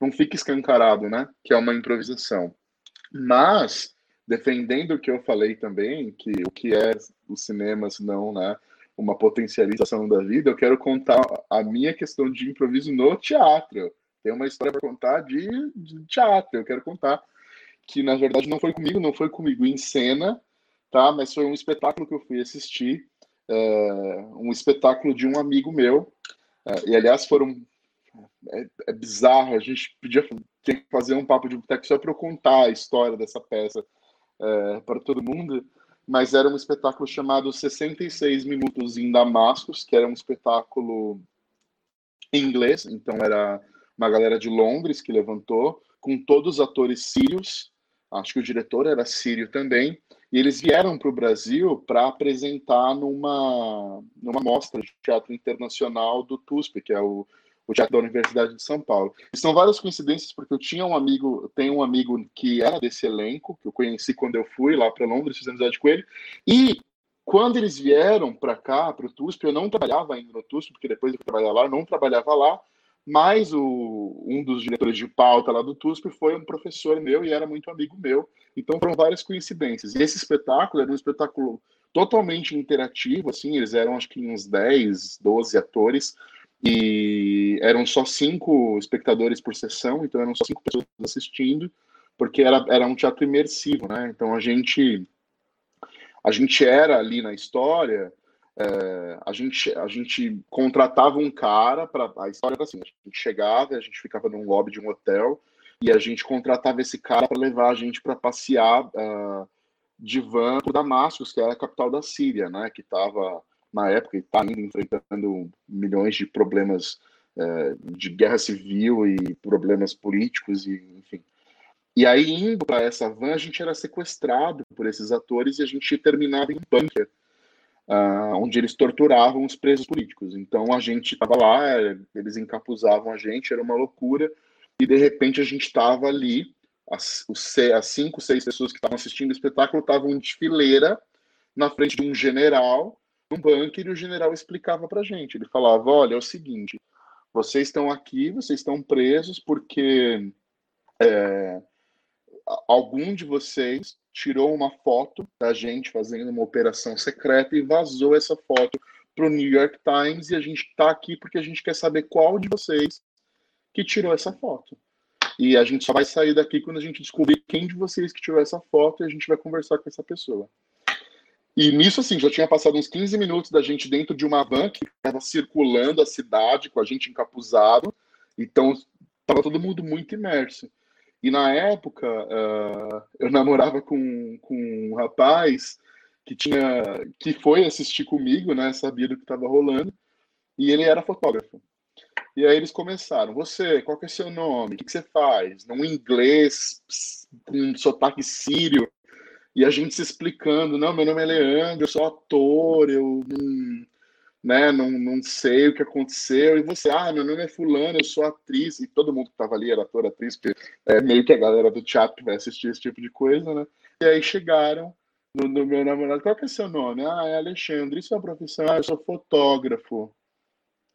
não fica escancarado, né? Que é uma improvisação. Mas, defendendo o que eu falei também, que o que é o cinema, se não né, uma potencialização da vida, eu quero contar a minha questão de improviso no teatro. Tem uma história para contar de, de, teatro, eu quero contar que, na verdade, não foi comigo, não foi comigo em cena, tá? mas foi um espetáculo que eu fui assistir, é, um espetáculo de um amigo meu, é, e, aliás, foram é, é, bizarro. A gente podia ter que fazer um papo de boteco só para eu contar a história dessa peça é, para todo mundo. Mas era um espetáculo chamado 66 Minutos em Damascus, que era um espetáculo em inglês, então era uma galera de Londres que levantou, com todos os atores sírios, acho que o diretor era sírio também, e eles vieram para o Brasil para apresentar numa, numa mostra de teatro internacional do TUSP, que é o o Teatro da Universidade de São Paulo. E são várias coincidências, porque eu tinha um amigo, tenho um amigo que era desse elenco, que eu conheci quando eu fui lá para Londres, fiz amizade com ele, e quando eles vieram para cá, para o TUSP, eu não trabalhava ainda no TUSP, porque depois eu fui trabalhar lá, eu não trabalhava lá, mas o, um dos diretores de pauta lá do TUSP foi um professor meu e era muito amigo meu. Então foram várias coincidências. E esse espetáculo era um espetáculo totalmente interativo, assim, eles eram acho que uns 10, 12 atores, e eram só cinco espectadores por sessão, então eram só cinco pessoas assistindo, porque era, era um teatro imersivo, né? Então a gente a gente era ali na história, é, a gente a gente contratava um cara para a história era assim, a gente chegava, a gente ficava num lobby de um hotel e a gente contratava esse cara para levar a gente para passear uh, de van para Damascus, que era a capital da Síria, né? Que estava na época e está ainda enfrentando milhões de problemas é, de guerra civil e problemas políticos e enfim. E aí indo para essa van a gente era sequestrado por esses atores e a gente terminava em bunker, uh, onde eles torturavam os presos políticos. Então a gente estava lá, eles encapuzavam a gente, era uma loucura e de repente a gente estava ali as, as cinco, seis pessoas que estavam assistindo o espetáculo estavam de fileira na frente de um general um bunker e o general explicava para gente. Ele falava: olha, é o seguinte, vocês estão aqui, vocês estão presos porque é, algum de vocês tirou uma foto da gente fazendo uma operação secreta e vazou essa foto para o New York Times e a gente está aqui porque a gente quer saber qual de vocês que tirou essa foto. E a gente só vai sair daqui quando a gente descobrir quem de vocês que tirou essa foto e a gente vai conversar com essa pessoa. E nisso, assim, já tinha passado uns 15 minutos da gente dentro de uma van que estava circulando a cidade com a gente encapuzado. Então, estava todo mundo muito imerso. E na época, uh, eu namorava com, com um rapaz que tinha que foi assistir comigo, né? Sabia do que estava rolando. E ele era fotógrafo. E aí eles começaram. Você, qual que é seu nome? O que, que você faz? Num inglês com um sotaque sírio. E a gente se explicando, não, meu nome é Leandro, eu sou ator, eu não, né, não, não sei o que aconteceu. E você, ah, meu nome é fulano, eu sou atriz. E todo mundo que estava ali era ator, atriz, porque é meio que a galera do teatro que vai assistir esse tipo de coisa, né? E aí chegaram no, no meu namorado, qual que é seu nome? Ah, é Alexandre, e sua profissão? Ah, eu sou fotógrafo.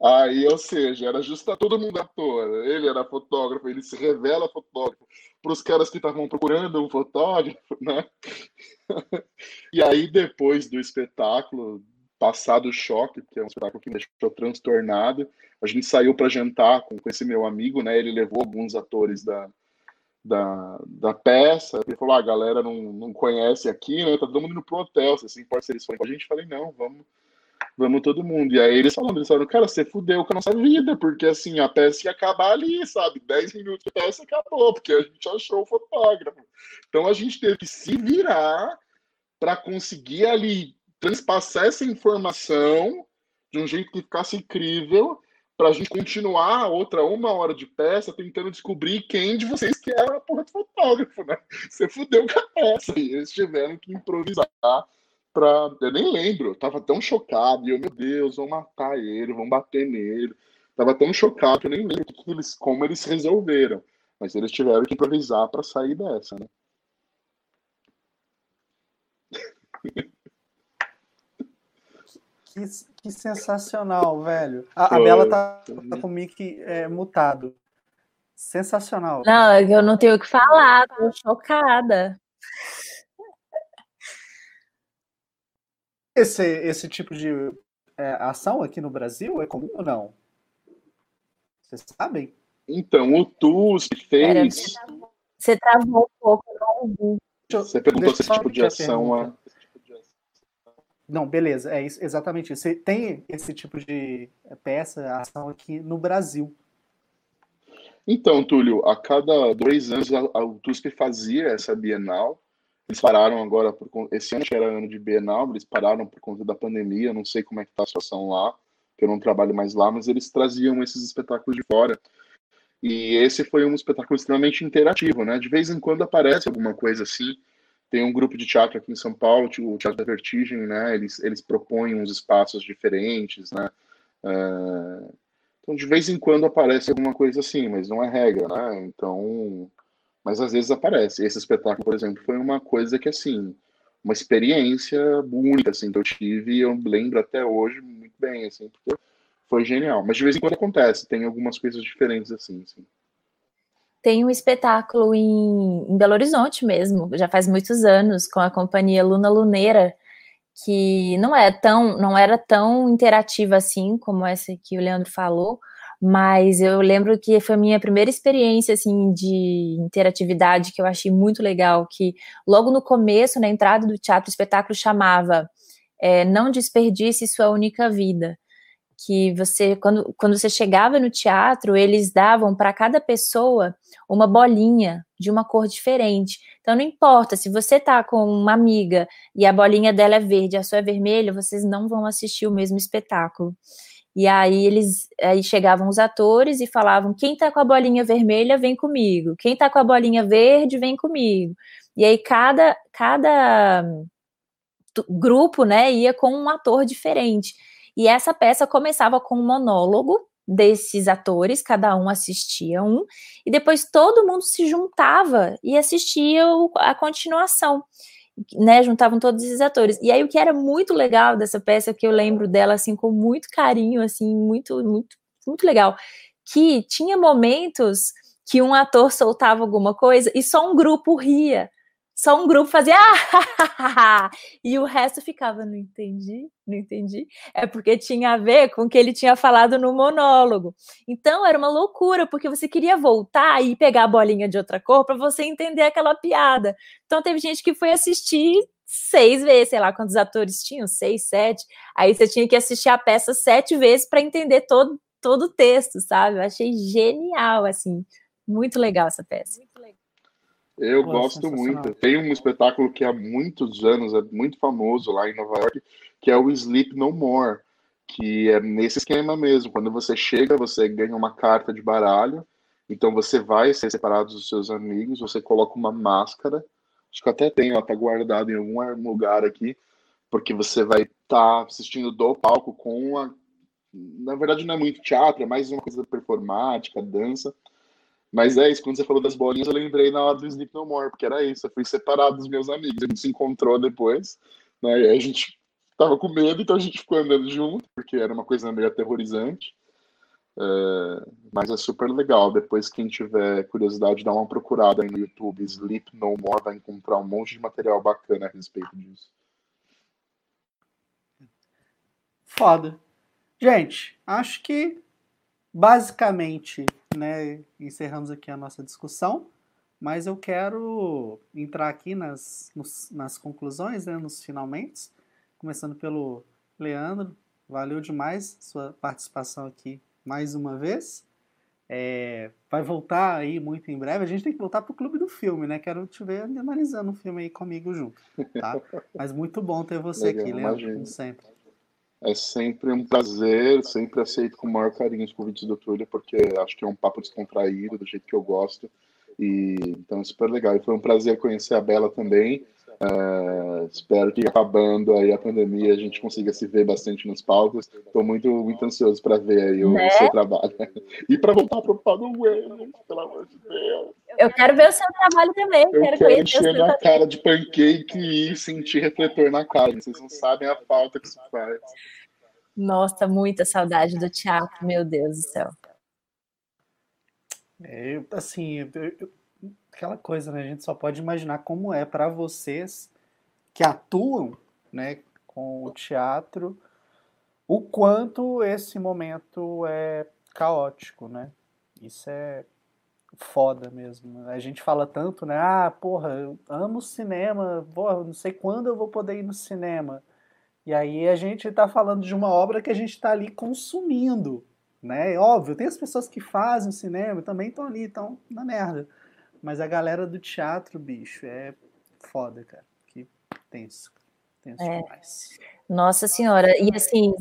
Aí, ou seja, era justo todo mundo ator. Ele era fotógrafo, ele se revela fotógrafo para os caras que estavam procurando um fotógrafo, né? e aí, depois do espetáculo, passado o choque, que é um espetáculo que me deixou transtornado, a gente saiu para jantar com, com esse meu amigo, né? Ele levou alguns atores da, da, da peça. Ele falou: ah, a galera não, não conhece aqui, né? Tá todo mundo indo pro hotel. Se importa se eles forem a gente? falei: não, vamos vamos todo mundo. E aí eles falando, eles falaram, cara, você fudeu com a nossa vida, porque assim, a peça ia acabar ali, sabe? 10 minutos de peça acabou, porque a gente achou o fotógrafo. Então a gente teve que se virar para conseguir ali transpassar essa informação de um jeito que ficasse incrível para a gente continuar outra uma hora de peça tentando descobrir quem de vocês que era a porra do fotógrafo, né? Você fudeu com a peça e eles tiveram que improvisar pra. Eu nem lembro, eu tava tão chocado, e eu, meu Deus, vão matar ele, vão bater nele. Tava tão chocado que eu nem lembro que eles, como eles resolveram. Mas eles tiveram que improvisar para sair dessa, né? Que, que sensacional, velho. A, a Bela tá, tá com o mic é, mutado. Sensacional. Não, eu não tenho o que falar, tô chocada. Esse, esse tipo de é, ação aqui no Brasil é comum ou não? Vocês sabem? Então, o TUS fez. você travou um pouco, não Você perguntou se esse tipo de ação. É... Não, beleza, é isso, exatamente isso. Você tem esse tipo de peça, ação aqui no Brasil. Então, Túlio, a cada dois anos a, a, o TUSP fazia essa Bienal eles pararam agora, por, esse ano era ano de Bienal, eles pararam por conta da pandemia, não sei como é que está a situação lá, que eu não trabalho mais lá, mas eles traziam esses espetáculos de fora. E esse foi um espetáculo extremamente interativo, né? De vez em quando aparece alguma coisa assim. Tem um grupo de teatro aqui em São Paulo, o Teatro da Vertigem, né? Eles, eles propõem uns espaços diferentes, né? Uh... Então, de vez em quando aparece alguma coisa assim, mas não é regra, né? Então, mas às vezes aparece. Esse espetáculo, por exemplo, foi uma coisa que, assim, uma experiência única, assim, que eu tive e eu lembro até hoje muito bem, assim, porque foi genial. Mas de vez em quando acontece, tem algumas coisas diferentes, assim, assim. Tem um espetáculo em, em Belo Horizonte mesmo, já faz muitos anos, com a companhia Luna Luneira, que não é tão, não era tão interativa assim como essa que o Leandro falou, mas eu lembro que foi a minha primeira experiência assim de interatividade que eu achei muito legal, que logo no começo, na entrada do teatro, o espetáculo chamava é, Não Desperdice Sua Única Vida. Que você, quando, quando você chegava no teatro, eles davam para cada pessoa uma bolinha de uma cor diferente. Então não importa se você tá com uma amiga e a bolinha dela é verde, a sua é vermelha, vocês não vão assistir o mesmo espetáculo. E aí eles aí chegavam os atores e falavam: quem tá com a bolinha vermelha vem comigo, quem tá com a bolinha verde vem comigo. E aí cada cada grupo, né, ia com um ator diferente. E essa peça começava com um monólogo desses atores, cada um assistia um, e depois todo mundo se juntava e assistia a continuação né, juntavam todos esses atores. E aí o que era muito legal dessa peça, que eu lembro dela assim com muito carinho, assim, muito muito muito legal, que tinha momentos que um ator soltava alguma coisa e só um grupo ria. Só um grupo fazia ah, e o resto ficava, não entendi, não entendi. É porque tinha a ver com o que ele tinha falado no monólogo. Então era uma loucura, porque você queria voltar e pegar a bolinha de outra cor para você entender aquela piada. Então teve gente que foi assistir seis vezes, sei lá quantos atores tinham, seis, sete. Aí você tinha que assistir a peça sete vezes para entender todo, todo o texto, sabe? Eu achei genial, assim, muito legal essa peça. Muito legal. Eu Pô, gosto muito. Tem um espetáculo que há muitos anos é muito famoso lá em Nova York, que é o Sleep No More, que é nesse esquema mesmo. Quando você chega, você ganha uma carta de baralho, então você vai ser separado dos seus amigos, você coloca uma máscara, acho que até tem, ela tá guardada em algum lugar aqui, porque você vai estar tá assistindo do palco com a... Na verdade não é muito teatro, é mais uma coisa performática, dança, mas é isso, quando você falou das bolinhas, eu lembrei na hora do Sleep No More, porque era isso, eu fui separado dos meus amigos, a gente se encontrou depois, né, e a gente tava com medo, então a gente ficou andando junto, porque era uma coisa meio aterrorizante, é, mas é super legal, depois quem tiver curiosidade, dá uma procurada aí no YouTube, Sleep No More, vai encontrar um monte de material bacana a respeito disso. Foda. Gente, acho que basicamente né, encerramos aqui a nossa discussão, mas eu quero entrar aqui nas, nos, nas conclusões, né, nos finalmente, começando pelo Leandro. Valeu demais sua participação aqui mais uma vez. É, vai voltar aí muito em breve. A gente tem que voltar pro Clube do Filme, né? Quero te ver analisando um filme aí comigo junto, tá? Mas muito bom ter você Legal, aqui, Leandro, como sempre. É sempre um prazer, sempre aceito com o maior carinho os convites do Túlio, porque acho que é um papo descontraído, do jeito que eu gosto. E então é super legal. E foi um prazer conhecer a Bela também. Uh, espero que acabando aí a pandemia a gente consiga se ver bastante nos palcos. Estou muito, muito ansioso para ver aí o, né? seu trabalho. e para voltar para o Padue, pelo amor de Deus. Eu quero ver o seu trabalho também. Eu quero, quero encher minha cara de pancake e sentir refletor na cara. Vocês não sabem a falta que isso faz. Nossa, muita saudade do teatro, meu Deus do céu. É, assim, eu, eu, aquela coisa, né? A gente só pode imaginar como é para vocês que atuam, né, com o teatro, o quanto esse momento é caótico, né? Isso é foda mesmo. A gente fala tanto, né? Ah, porra, eu amo cinema, porra, não sei quando eu vou poder ir no cinema. E aí a gente está falando de uma obra que a gente está ali consumindo, né? Óbvio, tem as pessoas que fazem cinema também estão ali, estão na merda. Mas a galera do teatro, bicho, é foda, cara. Que tenso. Tenso é. demais. Nossa senhora. E assim,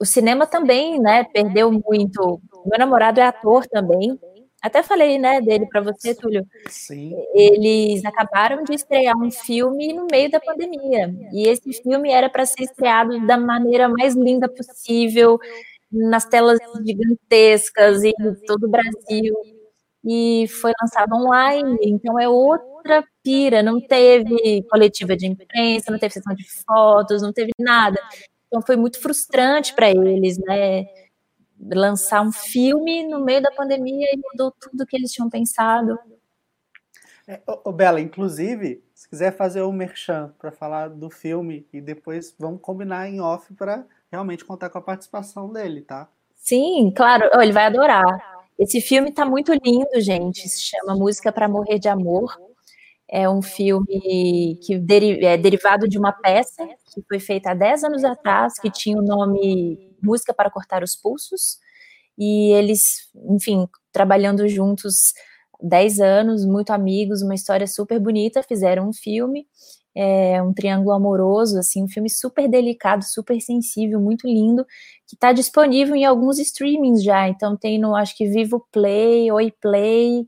o cinema também, né, perdeu muito. Meu namorado é ator também. Até falei, né, dele para você, Túlio. Sim. Eles acabaram de estrear um filme no meio da pandemia. E esse filme era para ser estreado da maneira mais linda possível, nas telas gigantescas em todo o Brasil e foi lançado online, então é outra pira, não teve coletiva de imprensa, não teve sessão de fotos, não teve nada. Então foi muito frustrante para eles, né? Lançar um filme no meio da pandemia e mudou tudo que eles tinham pensado. É, ô, Bela, inclusive, se quiser fazer um merchan para falar do filme e depois vamos combinar em off para realmente contar com a participação dele, tá? Sim, claro, ele vai adorar. Esse filme está muito lindo, gente. Se chama Música para Morrer de Amor. É um filme que é derivado de uma peça que foi feita há 10 anos atrás, que tinha o nome Música para Cortar os Pulsos. E eles, enfim, trabalhando juntos 10 anos, muito amigos, uma história super bonita, fizeram um filme é um triângulo amoroso, assim, um filme super delicado, super sensível, muito lindo, que está disponível em alguns streamings já. Então tem no, acho que Vivo Play, Oi Play,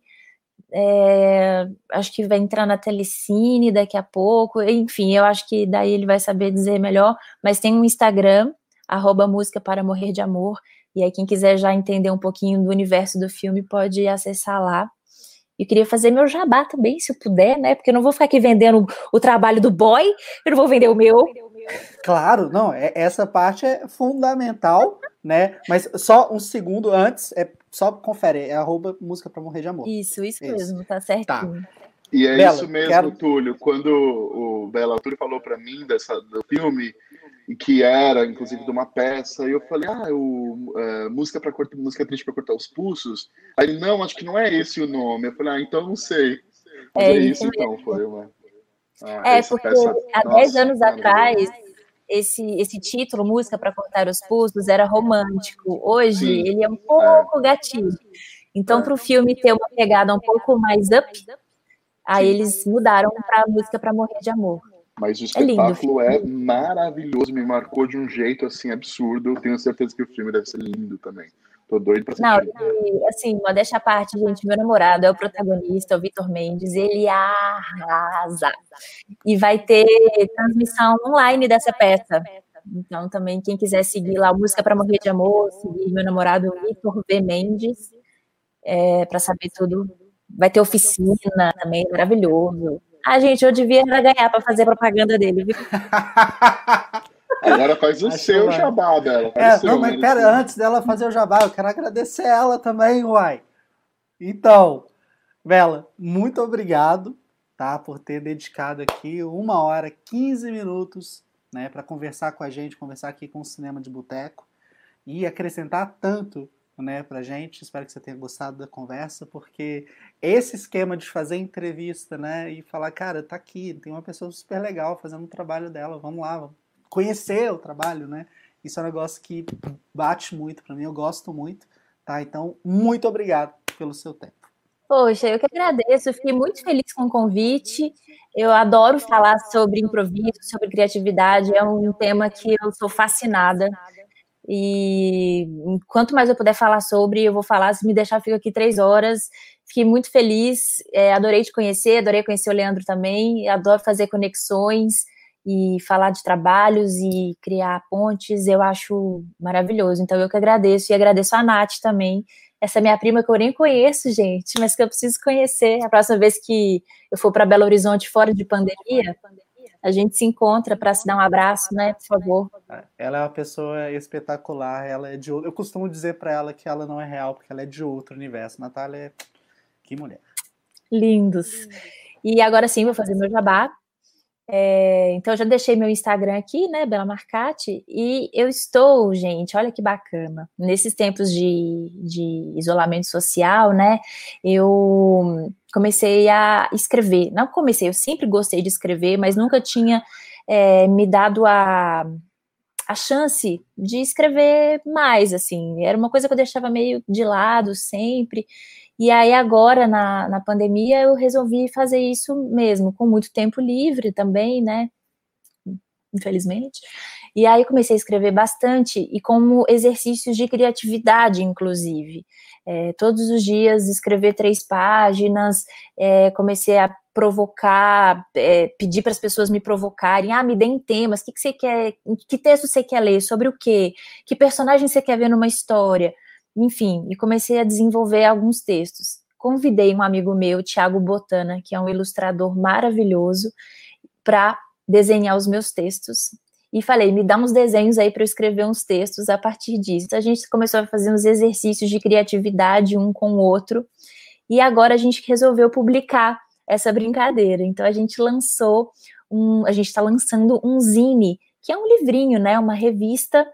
é, acho que vai entrar na Telecine daqui a pouco. Enfim, eu acho que daí ele vai saber dizer melhor. Mas tem um Instagram, arroba música para morrer de amor. E aí quem quiser já entender um pouquinho do universo do filme pode acessar lá. E queria fazer meu jabá também, se eu puder, né? Porque eu não vou ficar aqui vendendo o trabalho do boy, eu não vou vender o meu. Claro, não, é, essa parte é fundamental, né? Mas só um segundo antes, é só confere, é arroba música pra morrer de amor. Isso, isso, isso. mesmo, tá certo. Tá. E é Bela, isso mesmo, quero... Túlio. Quando o Bela Túlio falou para mim dessa, do filme, que era, inclusive, de uma peça, e eu falei, ah, o, é, música, pra cortar, música triste para cortar os pulsos? Aí ele, não, acho que não é esse o nome. Eu falei, ah, então não sei. é, é isso, então, foi uma... Ah, é, porque peça... há 10 anos atrás, esse, esse título, Música para Cortar os Pulsos, era romântico. Hoje, Sim. ele é um pouco é. gatilho. Então, é. para o filme ter uma pegada um pouco mais up, aí eles mudaram para música para morrer de amor. Mas o espetáculo é, é, maravilhoso, me marcou de um jeito assim absurdo. Eu tenho certeza que o filme deve ser lindo também. Tô doido pra assistir. Não, assim, modéstia à parte, gente, meu namorado é o protagonista, o Vitor Mendes, ele arrasa. E vai ter transmissão online dessa peça. Então, também, quem quiser seguir lá, Música para Morrer de Amor, seguir meu namorado Vitor V. Mendes, é, para saber tudo. Vai ter oficina também, maravilhoso. Ah, gente, eu devia ganhar para fazer propaganda dele, viu? Agora faz o Acho seu vai. jabá dela. É, não, mas pera, antes dela fazer o jabá, eu quero agradecer ela também, uai. Então, Bela, muito obrigado, tá, por ter dedicado aqui uma hora, 15 minutos, né, para conversar com a gente, conversar aqui com o Cinema de Boteco e acrescentar tanto né, pra gente. Espero que você tenha gostado da conversa, porque esse esquema de fazer entrevista, né, e falar, cara, tá aqui, tem uma pessoa super legal fazendo o trabalho dela, vamos lá, vamos conhecer o trabalho, né? Isso é um negócio que bate muito para mim, eu gosto muito, tá? Então, muito obrigado pelo seu tempo. Poxa, eu que agradeço, eu fiquei muito feliz com o convite. Eu adoro falar sobre improviso, sobre criatividade, é um tema que eu sou fascinada. E quanto mais eu puder falar sobre, eu vou falar. Se me deixar, eu fico aqui três horas. Fiquei muito feliz, é, adorei te conhecer, adorei conhecer o Leandro também, adoro fazer conexões e falar de trabalhos e criar pontes, eu acho maravilhoso. Então eu que agradeço e agradeço a Nath também. Essa é minha prima que eu nem conheço, gente, mas que eu preciso conhecer. A próxima vez que eu for para Belo Horizonte fora de pandemia, a gente se encontra para se dar um abraço, né, por favor. Ela é uma pessoa espetacular, ela é de Eu costumo dizer para ela que ela não é real, porque ela é de outro universo. Natália é que mulher. Lindos. E agora sim, vou fazer meu jabá. É, então, eu já deixei meu Instagram aqui, né, Bela Marcati, e eu estou, gente, olha que bacana, nesses tempos de, de isolamento social, né, eu comecei a escrever. Não comecei, eu sempre gostei de escrever, mas nunca tinha é, me dado a, a chance de escrever mais, assim, era uma coisa que eu deixava meio de lado sempre, e aí, agora, na, na pandemia, eu resolvi fazer isso mesmo, com muito tempo livre também, né? Infelizmente. E aí, comecei a escrever bastante e como exercícios de criatividade, inclusive. É, todos os dias, escrever três páginas, é, comecei a provocar, é, pedir para as pessoas me provocarem, ah, me deem temas, que, que você quer, que texto você quer ler, sobre o quê, que personagem você quer ver numa história, enfim, e comecei a desenvolver alguns textos. Convidei um amigo meu, Tiago Botana, que é um ilustrador maravilhoso, para desenhar os meus textos. E falei, me dá uns desenhos aí para eu escrever uns textos a partir disso. Então, a gente começou a fazer uns exercícios de criatividade um com o outro. E agora a gente resolveu publicar essa brincadeira. Então a gente lançou um, a gente está lançando um zine, que é um livrinho, né, uma revista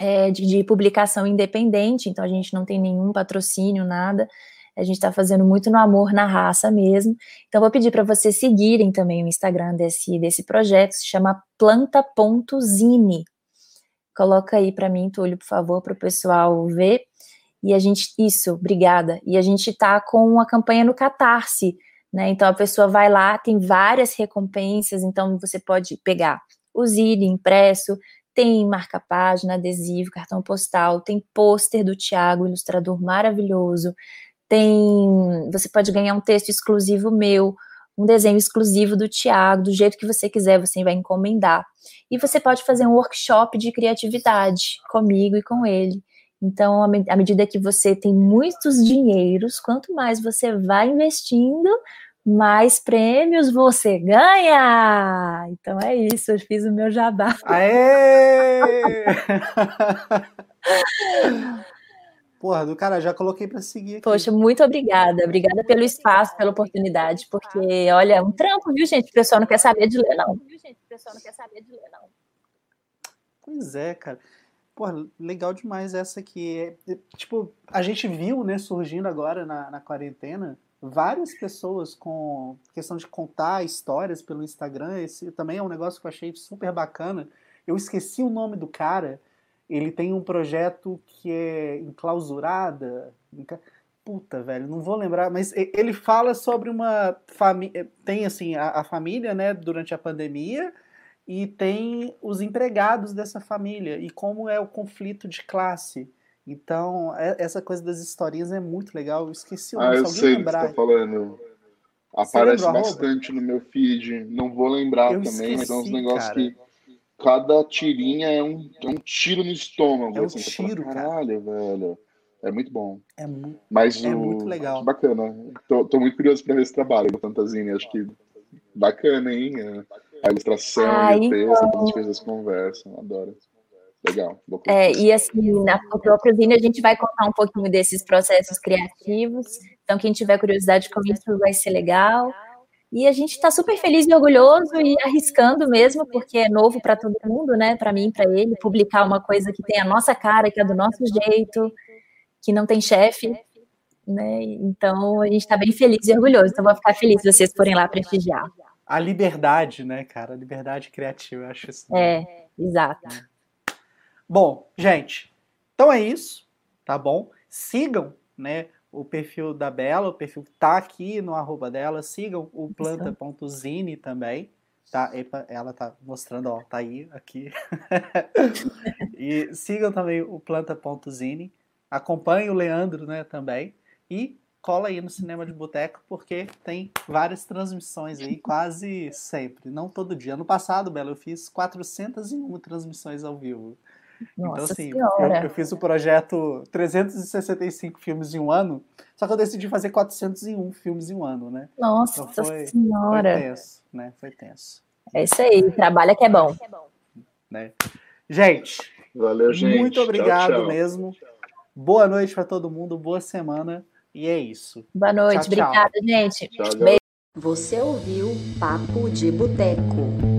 é, de, de, publicação independente, então a gente não tem nenhum patrocínio, nada. A gente está fazendo muito no amor, na raça mesmo. Então, vou pedir para vocês seguirem também o Instagram desse, desse projeto, se chama planta.zine. Coloca aí para mim, Túlio, por favor, para o pessoal ver. E a gente, isso, obrigada. E a gente está com uma campanha no Catarse, né? Então a pessoa vai lá, tem várias recompensas, então você pode pegar o Zine impresso, tem marca-página, adesivo, cartão postal, tem pôster do Tiago, ilustrador maravilhoso, tem. Você pode ganhar um texto exclusivo meu, um desenho exclusivo do Tiago, do jeito que você quiser, você vai encomendar. E você pode fazer um workshop de criatividade comigo e com ele. Então, à medida que você tem muitos dinheiros, quanto mais você vai investindo, mais prêmios você ganha! Então é isso, eu fiz o meu jabá. Aê! Porra, do cara, já coloquei para seguir. Aqui. Poxa, muito obrigada. Obrigada pelo espaço, pela oportunidade, porque, olha, é um trampo, viu, gente? O pessoal não quer saber de ler, não. Viu, gente? O pessoal não quer saber de ler, não. Pois é, cara. Porra, legal demais essa aqui. É, tipo, a gente viu, né, surgindo agora na, na quarentena, várias pessoas com questão de contar histórias pelo Instagram. Esse também é um negócio que eu achei super bacana. Eu esqueci o nome do cara. Ele tem um projeto que é enclausurada. Puta, velho, não vou lembrar, mas ele fala sobre uma família. Tem assim, a, a família, né, durante a pandemia, e tem os empregados dessa família, e como é o conflito de classe. Então, é, essa coisa das historinhas é muito legal. Eu esqueci o nome, ah, eu sei lembrar. que você tá falando. Aparece bastante no meu feed. Não vou lembrar eu também, esqueci, mas é uns negócios cara. que cada tirinha é um, é um tiro no estômago. É um assim, tiro, fala, Caralho, cara. velho. É muito bom. É, mu mas é o... muito legal. Bacana. Tô, tô muito curioso para ver esse trabalho do Fantasini. Acho que bacana, hein? A ilustração ah, e o texto, então... as coisas conversam. Adoro. Legal. É, e assim, na própria Zine a gente vai contar um pouquinho desses processos criativos. Então, quem tiver curiosidade com isso vai ser legal. E a gente está super feliz e orgulhoso e arriscando mesmo, porque é novo para todo mundo, né? Para mim, para ele, publicar uma coisa que tem a nossa cara, que é do nosso jeito, que não tem chefe, né? Então a gente está bem feliz e orgulhoso. Então vou ficar feliz se vocês forem lá prestigiar. A liberdade, né, cara? A liberdade criativa, eu acho isso. É, exato. Bom, gente, então é isso, tá bom? Sigam, né? o perfil da Bela, o perfil que tá aqui no arroba dela, sigam o planta.zine também, tá? Epa, ela tá mostrando, ó, tá aí, aqui. e sigam também o planta.zine, acompanhem o Leandro, né, também, e cola aí no Cinema de Boteco, porque tem várias transmissões aí, quase sempre, não todo dia. Ano passado, Bela, eu fiz 401 transmissões ao vivo. Então, Nossa então, assim, eu, eu, fiz o projeto 365 filmes em um ano, só que eu decidi fazer 401 filmes em um ano, né? Nossa então foi, Senhora! Foi tenso, né? Foi tenso. É isso aí, trabalha que é bom. Né? Gente, Valeu, gente. muito obrigado tchau, tchau. mesmo. Boa noite para todo mundo, boa semana. E é isso. Boa noite, tchau, obrigada, gente. Tchau, Você ouviu Papo de Boteco.